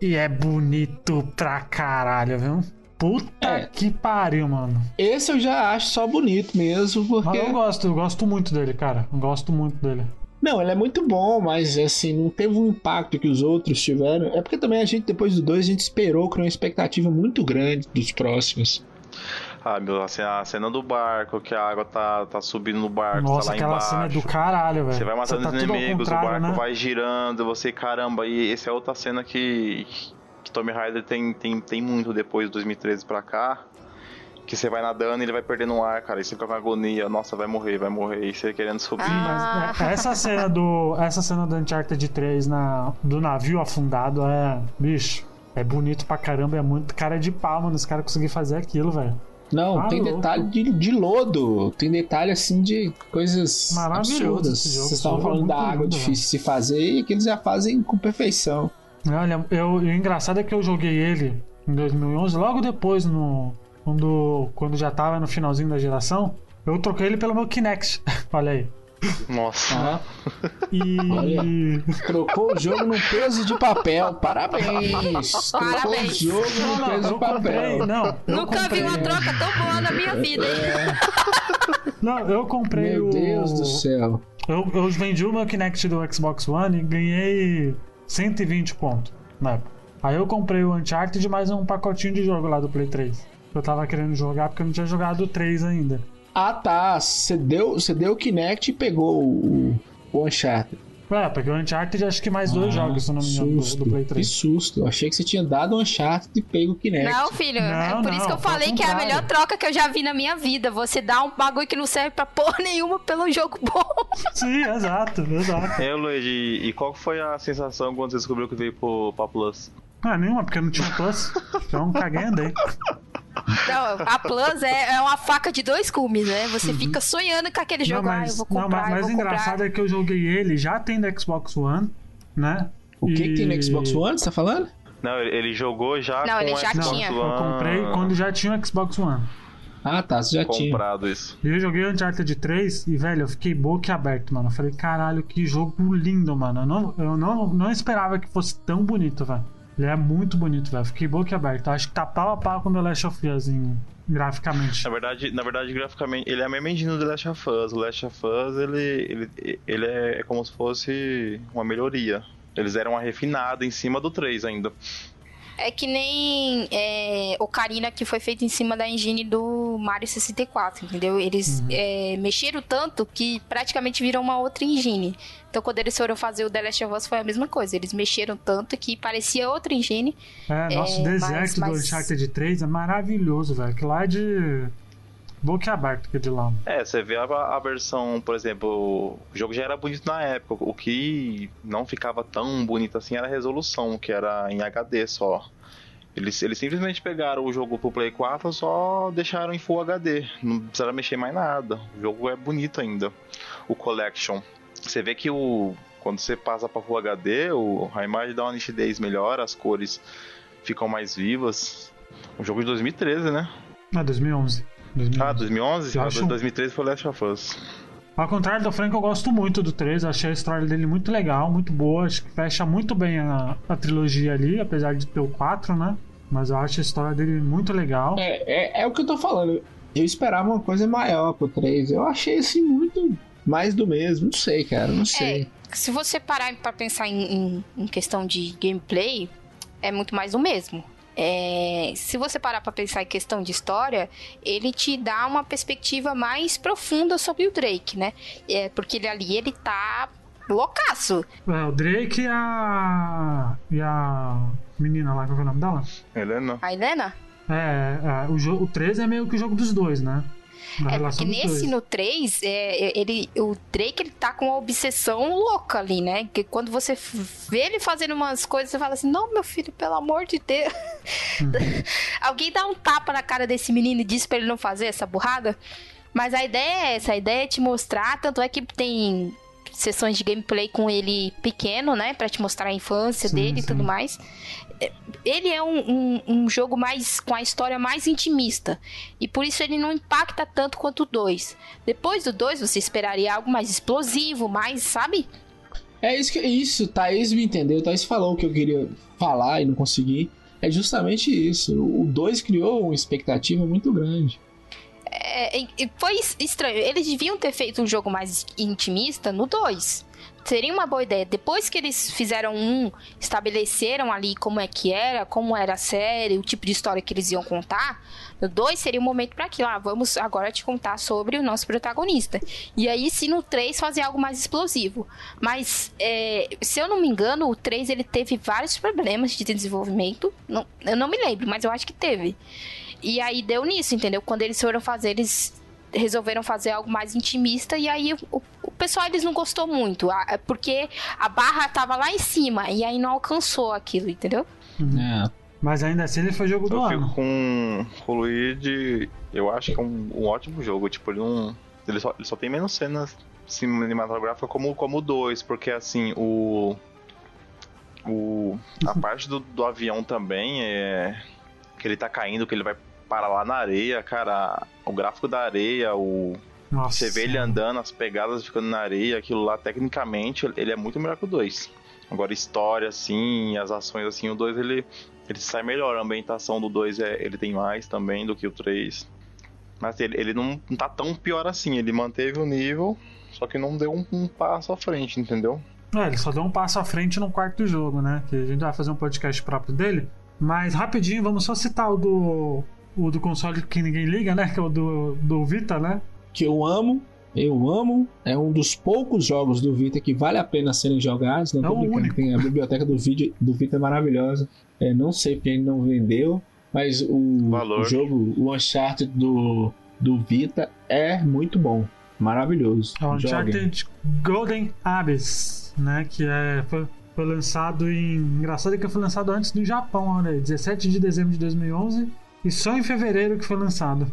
E é bonito pra caralho, viu? Puta É. que pariu, mano. Esse eu já acho só bonito mesmo, Mas porque. eu gosto, eu gosto muito dele, cara. Eu gosto muito dele. Não, ele é muito bom, mas assim, não teve o impacto que os outros tiveram. É porque também a gente, depois do 2, a gente esperou, criou uma expectativa muito grande dos próximos. Ah, meu, a cena, a cena do barco, que a água tá, tá subindo no barco, Nossa, tá lá aquela embaixo. cena é do caralho, velho. Você vai matando tá os inimigos, o barco né? vai girando, você, caramba, e essa é outra cena que, que Tommy Raider tem, tem, tem muito depois de 2013 pra cá. Que você vai nadando e ele vai perdendo o ar, cara. E você fica com agonia, nossa, vai morrer, vai morrer. E você querendo subir. Ah. Mas, é, essa cena do. Essa cena do Uncharted 3 na, do navio afundado é. Bicho, é bonito pra caramba, é muito cara de pau, mano. Os caras conseguiram fazer aquilo, velho. Não, Ah, tem louco. detalhe de, de lodo, tem detalhe assim de coisas absurdas. Vocês estavam é falando da água lindo, difícil de se fazer e que eles já fazem com perfeição. Olha, eu, o engraçado é que eu joguei ele em 2011, logo depois, no, quando, quando já tava no finalzinho da geração. Eu troquei ele pelo meu Kinect. Olha aí. Nossa. Tá? E. Olha. Trocou o jogo no peso de papel. Parabéns! Trocou o Parabéns. jogo Não, no peso eu de papel. comprei. Não, eu Nunca comprei, vi uma troca tão boa na minha vida, hein? Não, eu comprei Meu o. Deus do céu. Eu, eu vendi o meu Kinect do Xbox One e ganhei 120 conto na época. Aí eu comprei o Uncharted e mais um pacotinho de jogo lá do Play 3. Eu tava querendo jogar porque eu não tinha jogado o 3 ainda. Ah tá, você deu, você deu o Kinect e pegou o, o Uncharted. É, porque o Uncharted acho que mais dois Ah, jogos, se não me engano, do, susto, do Play Que 3. susto, eu achei que você tinha dado o Uncharted e pego o Kinect. Não, filho, é Não, por isso não, que eu falei que é a melhor troca que eu já vi na minha vida. Você dá um bagulho que não serve pra porra nenhuma pelo jogo bom. Sim, exato, exato. É, Luigi, e qual que foi a sensação quando você descobriu que veio pro, pra Plus? Ah, nenhuma, porque não tinha plus. Então caguei e andei. Não, a Plus é, é uma faca de dois cumes, né? Você fica sonhando com aquele Uhum. Não, jogo. ah, eu mas, vou não, comprar, mas, eu mas vou o engraçado comprar. é que eu joguei ele já tem no Xbox One, né? O que, que tem no E- Xbox One, você tá falando? Não, ele, jogou já Não, com ele já Xbox tinha. Eu One comprei quando já tinha o Xbox One. Ah tá, você já tinha. comprado isso. E eu joguei o Uncharted 3 e, velho, eu fiquei boca aberto, mano. Eu falei, caralho, que jogo lindo, mano. Eu não, eu não, não esperava que fosse tão bonito, velho. Ele é muito bonito, velho. Fiquei boca aberto. Acho que tá pau a pau com The Last of Us em, graficamente. Na verdade, na verdade, graficamente, ele é a mesma engine do The Last of Us. O Last of Us, ele, ele, ele é, é como se fosse uma melhoria. Eles eram uma refinada em cima do 3 ainda. É que nem é, Ocarina que foi feito em cima da engine do Mario 64, entendeu? Eles é, mexeram tanto que praticamente viram uma outra engine. Então quando eles foram fazer o The Last of Us foi a mesma coisa. Eles mexeram tanto que parecia outra engine. É, nosso É, deserto mas- do mas- Uncharted 3 é maravilhoso, velho. Que lá é de boca aberta que é de lá. É, você vê a, a versão, por exemplo, o jogo já era bonito na época. O que não ficava tão bonito assim era a resolução, que era em HD só. Eles, eles simplesmente pegaram o jogo pro Play 4 só deixaram em Full HD. Não precisaram mexer mais nada. O jogo é bonito ainda. O Collection. Você vê que o. Quando você passa pra Full HD, o, a imagem dá uma nitidez melhor, as cores ficam mais vivas. Um jogo de 2013, né? Ah, 2011. 2011. Ah, 2011? Eu Ah, acho- 2013 foi Last of Us. Ao contrário do Frank, eu gosto muito do 3. Eu achei a história dele muito legal, muito boa. Acho que fecha muito bem a, a trilogia ali, apesar de ter o 4, né? Mas eu acho a história dele muito legal. É, é, é o que eu tô falando. Eu esperava uma coisa maior pro 3. Eu achei assim muito mais do mesmo. Não sei, cara. Não sei. É, se você parar pra pensar em, em- em questão de gameplay, é muito mais do mesmo. É, se você parar pra pensar em questão de história, ele te dá uma perspectiva mais profunda sobre o Drake, né? É, porque ele ali, ele tá loucaço. É, o Drake e a. E a menina lá, qual é o nome dela? Helena? A Helena? É, é, o, jo- o 3 é meio que o jogo dos dois, né? É porque nesse no 3, é, ele, o Drake ele tá com uma obsessão louca ali, né? Que quando você vê ele fazendo umas coisas, você fala assim: Não, meu filho, pelo amor de Deus. Uhum. Alguém dá um tapa na cara desse menino e diz pra ele não fazer essa burrada. Mas a ideia é essa: a ideia é te mostrar. Tanto é que tem sessões de gameplay com ele pequeno, né? Pra te mostrar a infância Sim, dele e sim. tudo mais. Ele é um, um, um jogo mais com a história mais intimista. E por isso ele não impacta tanto quanto o 2. Depois do 2, você esperaria algo mais explosivo, mais, sabe? É isso que isso, Thaís me entendeu. Thaís falou o que eu queria falar e não consegui. É justamente isso. O 2 criou uma expectativa muito grande. É, foi es- estranho. Eles deviam ter feito um jogo mais intimista no 2. Seria uma boa ideia. Depois que eles fizeram um, estabeleceram ali como é que era, como era a série, o tipo de história que eles iam contar. No 2 seria o momento para aquilo. Ah, vamos agora te contar sobre o nosso protagonista. E aí, se no 3 fazer algo mais explosivo. Mas, é, se eu não me engano, o 3 ele teve vários problemas de desenvolvimento. Não, eu não me lembro, mas eu acho que teve. E aí deu nisso, entendeu? Quando eles foram fazer, eles resolveram fazer algo mais intimista e aí o, o pessoal eles não gostou muito, a- é porque a barra tava lá em cima e aí não alcançou aquilo, entendeu? É. Mas ainda assim ele foi jogo do Eu ano. fico com com o Luigi, eu acho que é um, um ótimo jogo. Tipo, ele não. Ele só, ele só tem menos cenas cinematográficas como, como o 2, porque assim, o. O, a parte do, do avião também é. Que ele tá caindo, que ele vai parar lá na areia, cara. O gráfico da areia, o. Nossa. Você vê ele andando, as pegadas ficando na areia, aquilo lá, tecnicamente, ele é muito melhor que o 2. Agora, história, assim, as ações, assim, o 2 ele, ele sai melhor. A ambientação do 2 é, ele tem mais também do que o 3. Mas ele, ele não, não tá tão pior assim, ele manteve o nível, só que não deu um, um passo à frente, entendeu? É, ele só deu um passo à frente no quarto jogo, né? Que a gente vai fazer um podcast próprio dele. Mas rapidinho, vamos só citar o do. O do console que ninguém liga, né? Que é o do, do Vita, né? Que eu amo. Eu amo. É um dos poucos jogos do Vita que vale a pena serem jogados. Não É tô o único. Tem a biblioteca do, vídeo, do Vita é maravilhosa. É, não sei porque ele não vendeu. Mas o, Valor. o jogo, o Uncharted do, do Vita é muito bom. Maravilhoso. É o Joguem. Uncharted Golden Abyss, né? Que é, foi, foi lançado em. Engraçado que foi lançado antes do Japão, aí, 17 de dezembro de 2011. E só em fevereiro que foi lançado.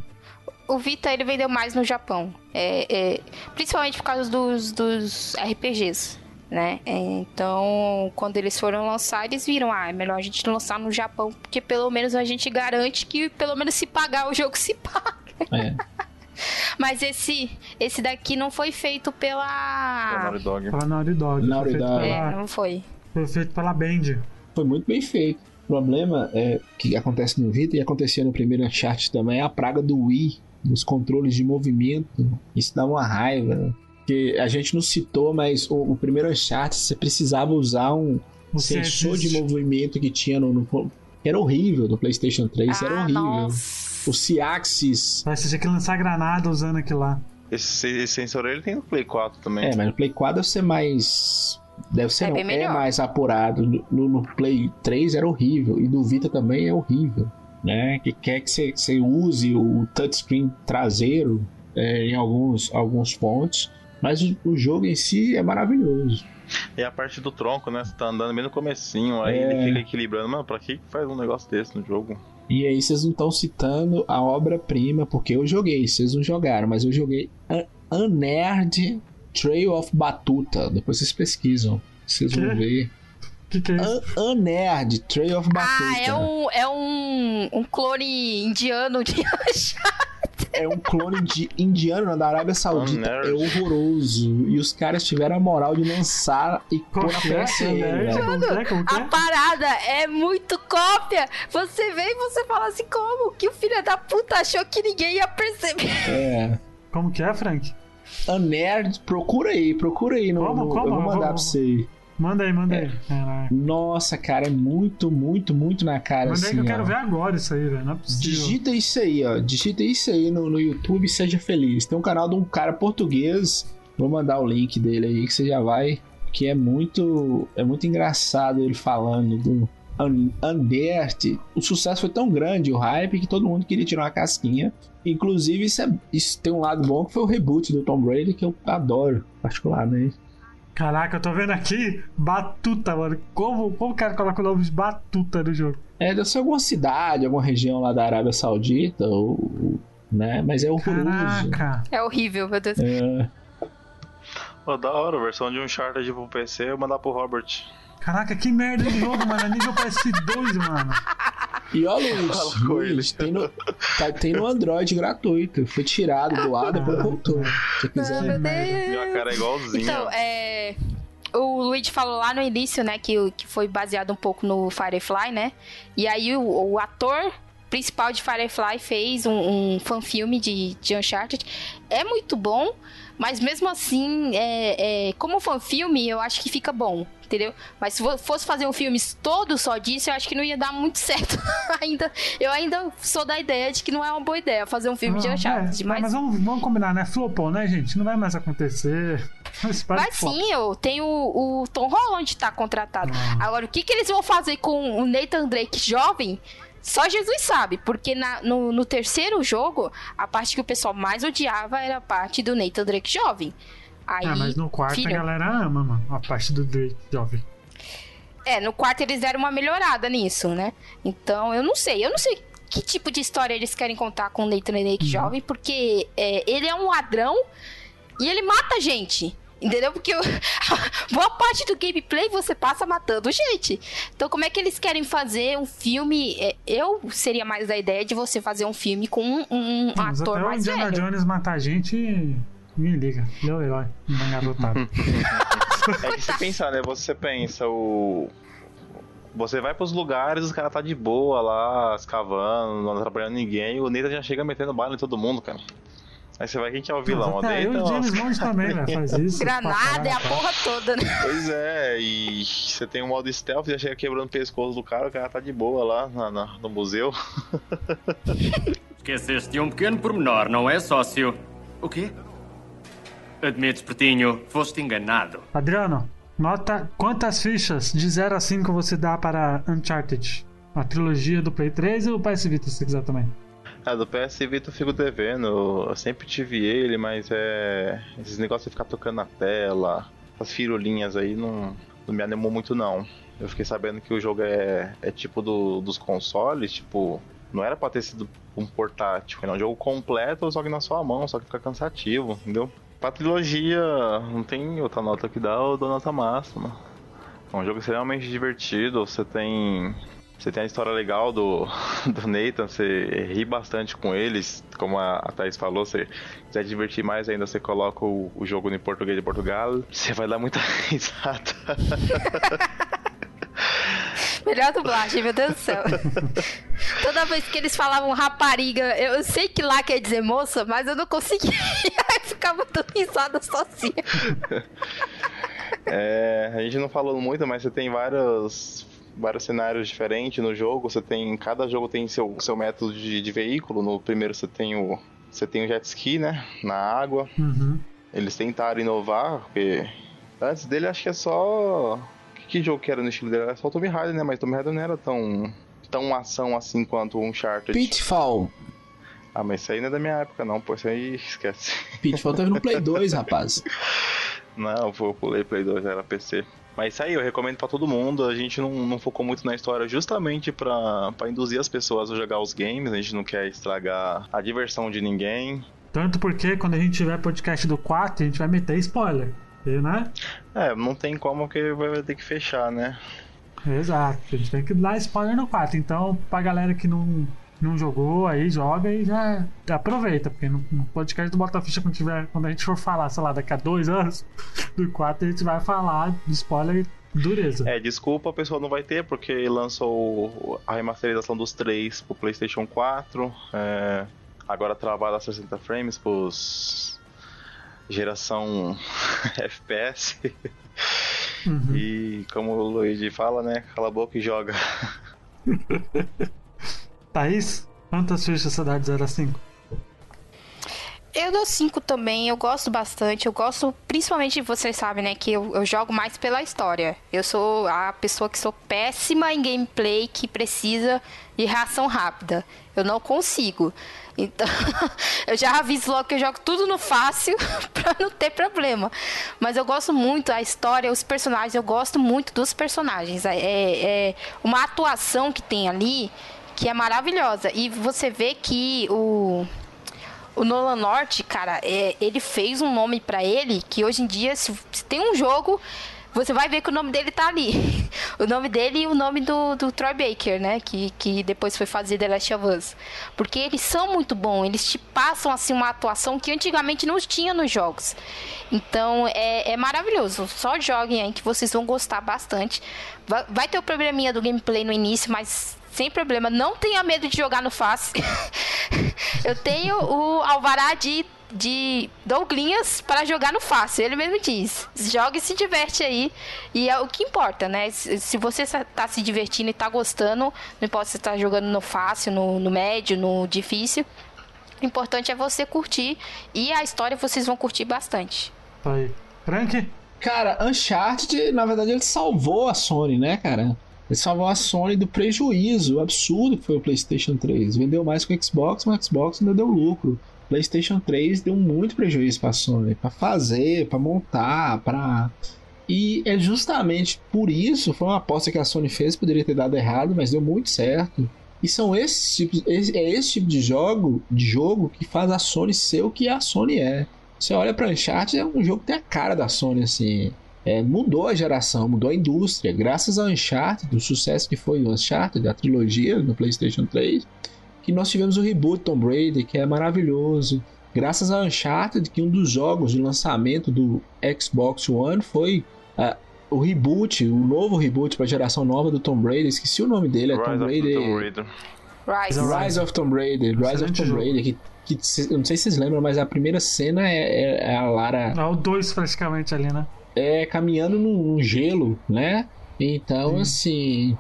O Vita ele vendeu mais no Japão, é, é, principalmente por causa dos, dos RPGs, né? É, então, quando eles foram lançar, eles viram, ah, é melhor a gente lançar no Japão, porque pelo menos a gente garante que pelo menos se pagar o jogo se paga. É. Mas esse esse daqui não foi feito É pela Naughty Dog. Pela Naughty Dog. Naughty foi, feito Dog. é, Pela, não foi. foi feito pela Band. Foi muito bem feito. O problema é que acontece no Vita e acontecia no primeiro Uncharted também é a praga do Wii, dos controles de movimento. Isso dá uma raiva. Que a gente não citou, mas o, o primeiro Uncharted você precisava usar um O sensor de movimento que tinha no, no- era horrível do PlayStation 3, era Ah, horrível. nossa. O Ciaxis. Vai você tinha que lançar granada usando aquilo lá. Esse, esse sensor ele tem no Play 4 também. É, mas no Play 4 deve ser mais. Deve ser É não, é mais apurado. No, no Play 3 era horrível. E do Vita também é horrível. Né? Que quer que você, use o touchscreen traseiro é, em alguns, alguns pontos. Mas o, o jogo em si é maravilhoso. E a parte do tronco, né? Você tá andando bem no comecinho, aí É. ele fica equilibrando. Mano, pra que faz um negócio desse no jogo? E aí vocês não estão citando a obra-prima, porque eu joguei, vocês não jogaram, mas eu joguei A- Unerd Trail of Batuta. Depois vocês pesquisam, vocês vão ver. Que que é isso? Trail of Batuta. Ah, é um, é um, um clone indiano de É um clone de indiano da Arábia Saudita. É horroroso. E os caras tiveram a moral de lançar e pôr na? PSN, A é? parada é muito cópia. Você vê e você fala assim, como? Que o filho da puta achou que ninguém ia perceber. É. Como que é, Frank? Unerd, procura aí, procura aí. No, Como, no- como? Eu vou mandar pra você aí. Manda aí, manda aí. Caraca. Nossa, cara, é muito, muito, muito na cara Manda aí assim. que eu quero ver agora isso aí, velho. Não é possível. Digita isso aí, ó. Digita isso aí no, no YouTube e seja feliz. Tem um canal de um cara português. Vou mandar o link dele aí que você já vai. Que é muito. É muito engraçado ele falando do Undert. O sucesso foi tão grande, o hype, que todo mundo queria tirar uma casquinha. Inclusive, isso, é- isso tem um lado bom que foi o reboot do Tom Brady, que eu adoro, particularmente. Caraca, eu tô vendo aqui Batuta, mano. Como, como o cara coloca o nome de Batuta no jogo? É, deve ser alguma cidade, alguma região lá da Arábia Saudita, ou, né? Mas é horroroso. Caraca. É horrível, meu Deus. É, Pô, da hora, versão de um Uncharted pro PC, eu mandar pro Robert. Caraca, que merda de jogo, mano. É nível PS2, mano. E ó, Luiz, Luiz tem, no, tá- tem no Android gratuito. Foi tirado do ar, depois voltou. Se quiser. Meu Minha Deus. cara é igualzinha. Então, é. O Luigi falou lá no início, né, que, que foi baseado um pouco no Firefly, né? E aí o, o ator principal de Firefly fez um, um fanfilme de, de Uncharted. É muito bom, mas mesmo assim, é, é, como fanfilme, eu acho que fica bom, entendeu? Mas se fosse fazer um filme todo só disso, eu acho que não ia dar muito certo. ainda, eu ainda sou da ideia de que não é uma boa ideia fazer um filme de Ah, Uncharted. é, mas mas vamos, vamos combinar, né? Flopou, né, gente? Não vai mais acontecer. Mas, Mas sim, eu tenho o, o Tom Holland tá contratado. Ah. Agora, o que, que eles vão fazer com o Nathan Drake jovem? Só Jesus sabe, porque na- no, no terceiro jogo, a parte que o pessoal mais odiava era a parte do Nathan Drake jovem. Aí, Ah, mas no quarto filho, a galera ama, mano. A parte do Drake jovem. É, no quarto eles deram uma melhorada nisso, né? Então, eu não sei, eu não sei que tipo de história eles querem contar com o Nathan Drake Uhum. jovem, porque é, ele é um ladrão e ele mata gente. Entendeu? Porque o- boa parte do gameplay você passa matando gente. Então, como é que eles querem fazer um filme? é, Eu seria mais da ideia de você fazer um filme com um, um Mas ator até o mais Indiana velho. Jones matar a gente, me liga. O herói. Não garotado. É que se pensar, né? Você pensa, o. Você vai pros lugares, os caras tá de boa lá, escavando, não atrapalhando ninguém, e o Nathan já chega metendo bala em todo mundo, cara. Aí você vai, quem que é o vilão? Mas O até aí Nathan? o James Bond também, velho, faz isso. Granada é a porra toda, né? Pois é, e você tem um modo stealth, já chega quebrando o pescoço do cara, o cara tá de boa lá na- na- no museu. Esqueceste de um pequeno pormenor, não é, sócio? O quê? Admites, Pretinho, foste enganado. Adriano, nota quantas fichas de 0 a 5 você dá para Uncharted? A trilogia do Play 3 e o PS Vita, se você quiser também. Ah, do PS Vita eu fico devendo, eu sempre tive ele, mas é. Esses negócios de ficar tocando na tela, as firulinhas aí não, não me animou muito não. Eu fiquei sabendo que o jogo é, é tipo do, dos consoles, tipo, não era pra ter sido um portátil, era um jogo completo, só que na sua mão, só que fica cansativo, entendeu? Pra trilogia, não tem outra nota que dá, eu dou nota máxima. É um jogo extremamente divertido, você tem. Você tem a história legal do, do Nathan, você ri bastante com eles, como a, a Thaís falou, se quiser divertir mais ainda, você coloca o, o jogo em português de Portugal, você vai dar muita risada. Melhor dublagem, meu Deus do céu. Toda vez que eles falavam rapariga, eu eu sei que lá quer dizer moça, mas eu não conseguia. Aí ficava dando risada sozinha. É, a gente não falou muito, mas você tem vários vários cenários diferentes no jogo. Você tem. Cada jogo tem seu, seu método de, de veículo. No primeiro você tem o. Você tem o jet ski, né? Na água. Uhum. Eles tentaram inovar, porque. Antes dele acho que é só. Que, jogo que era no estilo dele? Era só o Tomb Raider, né? Mas Tomb Raider não era tão. tão ação assim quanto o Uncharted. Pitfall. Ah, mas isso aí não é da minha época, não, pô. Isso aí esquece. Pitfall teve no Play 2, rapaz. Não, eu pulei Play 2, era PC. Mas isso aí eu recomendo pra todo mundo. A gente não, não focou muito na história justamente pra induzir as pessoas a jogar os games. A gente não quer estragar a diversão de ninguém. Tanto porque quando a gente tiver podcast do 4, a gente vai meter spoiler. Né? É, não tem como que vai ter que fechar, né? Exato. A gente tem que dar spoiler no 4. Então, pra galera que não, não jogou, aí joga e já aproveita. Porque no, no podcast do Bota Ficha, quando, tiver, quando a gente for falar, sei lá, daqui a dois anos, do 4, a gente vai falar de spoiler dureza. É, desculpa, a pessoa não vai ter, porque lançou a remasterização dos três pro PlayStation 4. É, agora travada a 60 frames pros geração FPS. Uhum. E como o Luigi fala, né? Cala a boca e joga. Thaís, quantas fichas você dá de 0 a 5? Eu dou 5 também, eu gosto bastante. Eu gosto, principalmente, vocês sabem, né, que eu, eu, jogo mais pela história. Eu sou a pessoa que sou péssima em gameplay, que precisa de reação rápida. Eu não consigo. Então, eu já aviso logo que eu jogo tudo no fácil pra não ter problema. Mas eu gosto muito a história, os personagens, eu gosto muito dos personagens. É, é uma atuação que tem ali que é maravilhosa. E você vê que o o Nolan Norte, cara, é, ele fez um nome para ele que hoje em dia, se, se, tem um jogo, você vai ver que o nome dele tá ali. o nome dele e o nome do, do Troy Baker, né? Que, que depois foi fazer The Last of Us. Porque eles são muito bons, eles te passam assim uma atuação que antigamente não tinha nos jogos. Então é, é maravilhoso. Só joguem aí que vocês vão gostar bastante. Vai, vai ter o probleminha do gameplay no início, mas sem problema. Não tenha medo de jogar no fácil. eu tenho o alvará de, de Douglinhas para jogar no fácil. Ele mesmo diz. Joga e se diverte aí. E é o que importa, né? Se você está se divertindo e está gostando, não importa se está jogando no fácil, no, no médio, no difícil. O importante é você curtir. E a história vocês vão curtir bastante. Tá aí. Frank? Cara, Uncharted, na verdade, ele salvou a Sony, né, cara? Ele salvou a Sony do prejuízo absurdo que foi o PlayStation 3. Vendeu mais que o Xbox, mas o Xbox ainda deu lucro. O PlayStation 3 deu muito prejuízo para a Sony, para fazer, para montar, para e é justamente por isso, foi uma aposta que a Sony fez, poderia ter dado errado, mas deu muito certo. E são esses tipos, é esse tipo de jogo, de jogo que faz a Sony ser o que a Sony é. Você olha para Uncharted, é um jogo que tem a cara da Sony assim é, mudou a geração, mudou a indústria. Graças ao Uncharted, do sucesso que foi o Uncharted, a trilogia no PlayStation 3, que nós tivemos o reboot Tomb Raider, que é maravilhoso. Graças ao Uncharted, que um dos jogos de lançamento do Xbox One foi uh, o reboot, o novo reboot para a geração nova do Tomb Raider. Esqueci o nome dele, é Tomb Raider. Tomb Raider. Rise. Rise of Tomb Raider. Rise of Tomb Raider, que que eu não sei se vocês lembram, mas a primeira cena é, é, é a Lara. É o 2 praticamente ali, né? É, caminhando num gelo, né? Então, Sim. assim.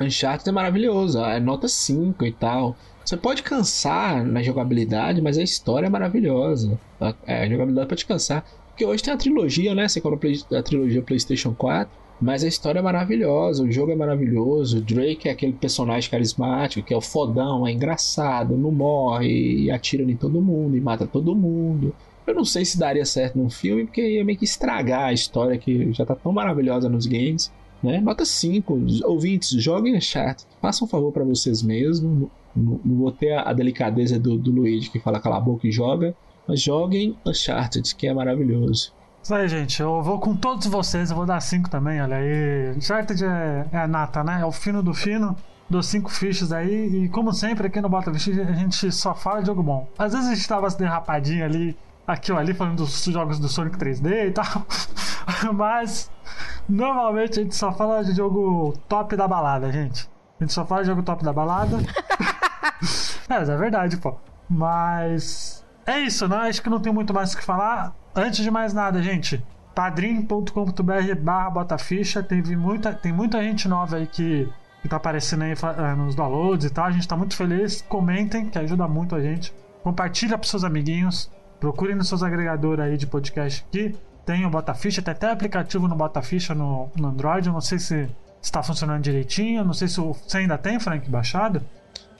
Uncharted é maravilhoso, é nota 5 e tal. Você pode cansar na jogabilidade, mas a história é maravilhosa. A, é, a jogabilidade pode cansar. Porque hoje tem a trilogia, né? Você compra a trilogia PlayStation 4. Mas a história é maravilhosa, o jogo é maravilhoso. O Drake é aquele personagem carismático, que é o fodão, é engraçado, não morre, e atira em todo mundo, e mata todo mundo. Eu não sei se daria certo num filme, porque ia meio que estragar a história que já tá tão maravilhosa nos games. Né? Nota 5. Ouvintes, joguem Uncharted. Façam um favor para vocês mesmos. Não, vou ter a, delicadeza do, do Luigi que fala cala a boca e joga. Mas joguem Uncharted, que é maravilhoso. Isso aí, gente. Eu vou com todos vocês. Eu vou dar 5 também. Olha aí. Uncharted é, é a nata, né? É o fino do fino. Dou 5 fichas aí. E como sempre, aqui no Bota Ficha a gente só fala de jogo bom. Às vezes a gente tava derrapadinho ali aqui ou ali falando dos jogos do Sonic 3D e tal. Mas normalmente a gente só fala de jogo top da balada, gente. A gente só fala de jogo top da balada. é, é verdade, pô. Mas é isso, né? Acho que não tem muito mais o que falar. Antes de mais nada, gente, padrim.com.br barra botaficha. Teve muita, tem muita gente nova aí que, que tá aparecendo aí eh, nos downloads e tal. A gente tá muito feliz. Comentem, que ajuda muito a gente. Compartilha pros seus amiguinhos. Procurem nos seus agregadores aí de podcast que tem o Botaficha. Tem até aplicativo no Botaficha no, no Android. Eu não sei se está funcionando direitinho. Não sei se você ainda tem, Frank, baixado.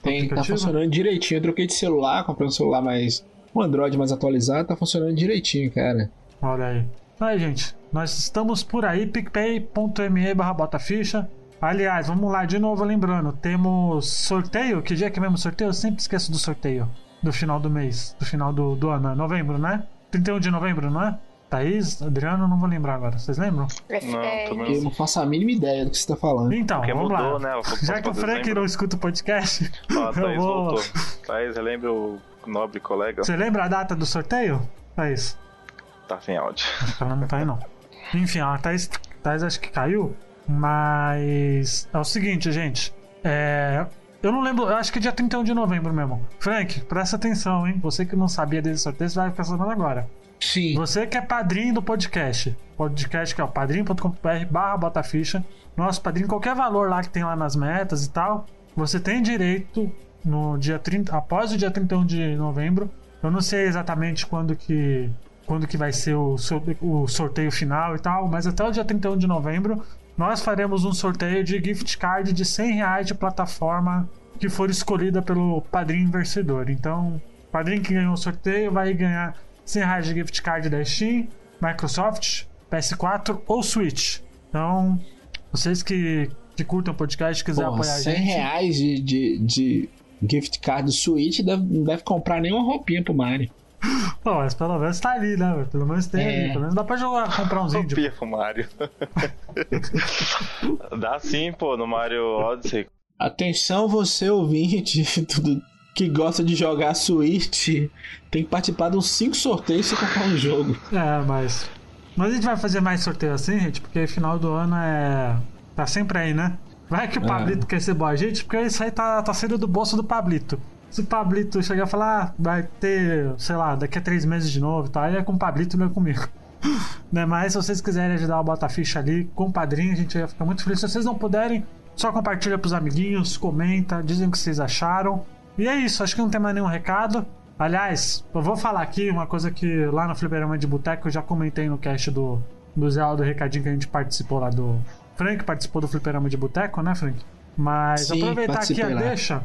Tem, tá funcionando direitinho. Eu troquei de celular, comprei um celular mais. um Android mais atualizado, tá funcionando direitinho, cara. Olha aí. Aí, gente, nós estamos por aí, picpay.me barra botaficha. Aliás, vamos lá de novo lembrando, temos sorteio, que dia que é mesmo sorteio? Eu sempre esqueço do sorteio, do final do mês, do final do, do ano, é novembro, né? 31 de novembro, não é? Thaís, Adriano, não vou lembrar agora, vocês lembram? Não, É, também Eu não faço a mínima ideia do que você tá falando. Então, Porque vamos mudou, lá. né? Já que o Frank não escuta o podcast, Ó, a eu Thaís vou... voltou. Thaís, relembra o nobre colega? Você lembra a data do sorteio? Thaís? Tá sem áudio. Ela não tá aí, não. Enfim, a Thais, Thais acho que caiu. Mas é o seguinte, gente. É, eu não lembro, acho que é dia 31 de novembro mesmo. Frank, presta atenção, hein? Você que não sabia desse sorteio, você vai ficar sabendo agora. Sim. Você que é padrinho do podcast. Podcast que é o padrinho.com.br barra botaficha. Nosso padrinho, qualquer valor lá que tem lá nas metas e tal, você tem direito no dia 30, após o dia 31 de novembro. Eu não sei exatamente quando que quando que vai ser o, o sorteio final e tal, mas até o dia 31 de novembro nós faremos um sorteio de gift card de 100 reais de plataforma que for escolhida pelo padrinho vencedor. Então, o padrinho que ganhou o sorteio vai ganhar 100 reais de gift card da Steam, Microsoft, PS4 ou Switch. Então, vocês que, que curtam o podcast, quiser Porra, apoiar a 100 gente. reais de, de, de gift card do Switch deve, não deve comprar nenhuma roupinha pro Mario. Pô, mas pelo menos tá ali, né? Pelo menos tem É. ali. Pelo menos dá pra jogar, comprar uns índios. Copia pro Mario. Dá sim, pô, no Mario Odyssey. Atenção, você ouvinte tudo que gosta de jogar Switch, tem que participar de uns 5 sorteios se comprar um jogo. É, mas. Mas a gente vai fazer mais sorteio assim, gente, porque final do ano é. Tá sempre aí, né? Vai que o É. Pablito quer ser boa gente, porque isso aí tá, tá saindo do bolso do Pablito. Se o Pablito chegar e falar, ah, vai ter, sei lá, daqui a três meses de novo e tal, aí é com o Pablito, não é comigo. né? Mas se vocês quiserem ajudar o Bota Ficha ali com o padrinho, a gente ia ficar muito feliz. Se vocês não puderem, só compartilha pros amiguinhos, comenta, dizem o que vocês acharam. E é isso, acho que não tem mais nenhum recado. Aliás, eu vou falar aqui uma coisa que lá no Fliperama de Boteco eu já comentei no cast do, do Zé do recadinho que a gente participou lá do. Frank participou do Fliperama de Boteco, né, Frank? Mas Sim, aproveitar aqui a lá. deixa.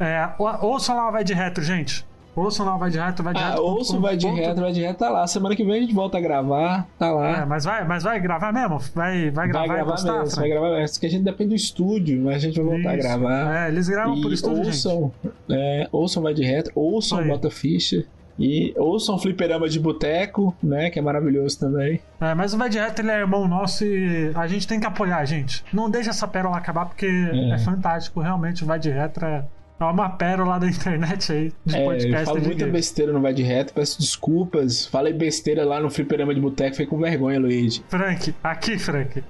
É, ou- ouçam lá o Vai de Retro, gente. Ouçam lá o Vai de Retro, vai de Ah, retro. o Vai de Reto, Vai de Reto tá lá. Semana que vem a gente volta a gravar, tá lá. É, mas vai, mas vai gravar mesmo? Vai, vai gravar, vai gravar mesmo, vai gravar mesmo. Que a gente depende do estúdio, mas a gente vai voltar a Isso. gravar. É, eles gravam por E estúdio, gente. ouçam, é, ouçam Vai de Reto, ouçam Aí. Bota Ficha. E ouçam Fliperama de Boteco, né? Que é maravilhoso também. É, mas o Vai de Reto ele é irmão nosso e a gente tem que apoiar, gente. Não deixa essa pérola acabar porque é, fantástico. Realmente o Vai de Reto é, é uma pérola da internet aí de É, eu podcast. falo de muita besteira no Vai de Reto, peço desculpas. Falei besteira lá no Fliperama de Boteco, fiquei com vergonha, Luigi. Frank, aqui, Frank.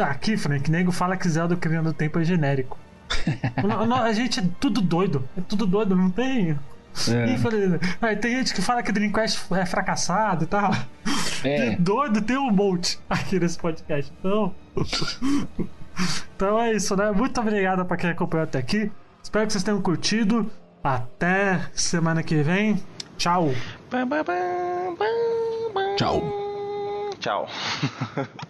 Aqui, Frank, nego fala que Zelda criando tempo é genérico. A gente é tudo doido. É tudo doido, não tem. É. Infelizmente. Aí tem gente que fala que Dreamcast é fracassado e tal. É. Doido tem um monte aqui nesse podcast. Então. então é isso, né? Muito obrigado pra quem acompanhou até aqui. Espero que vocês tenham curtido. Até semana que vem. Tchau. Tchau. Tchau.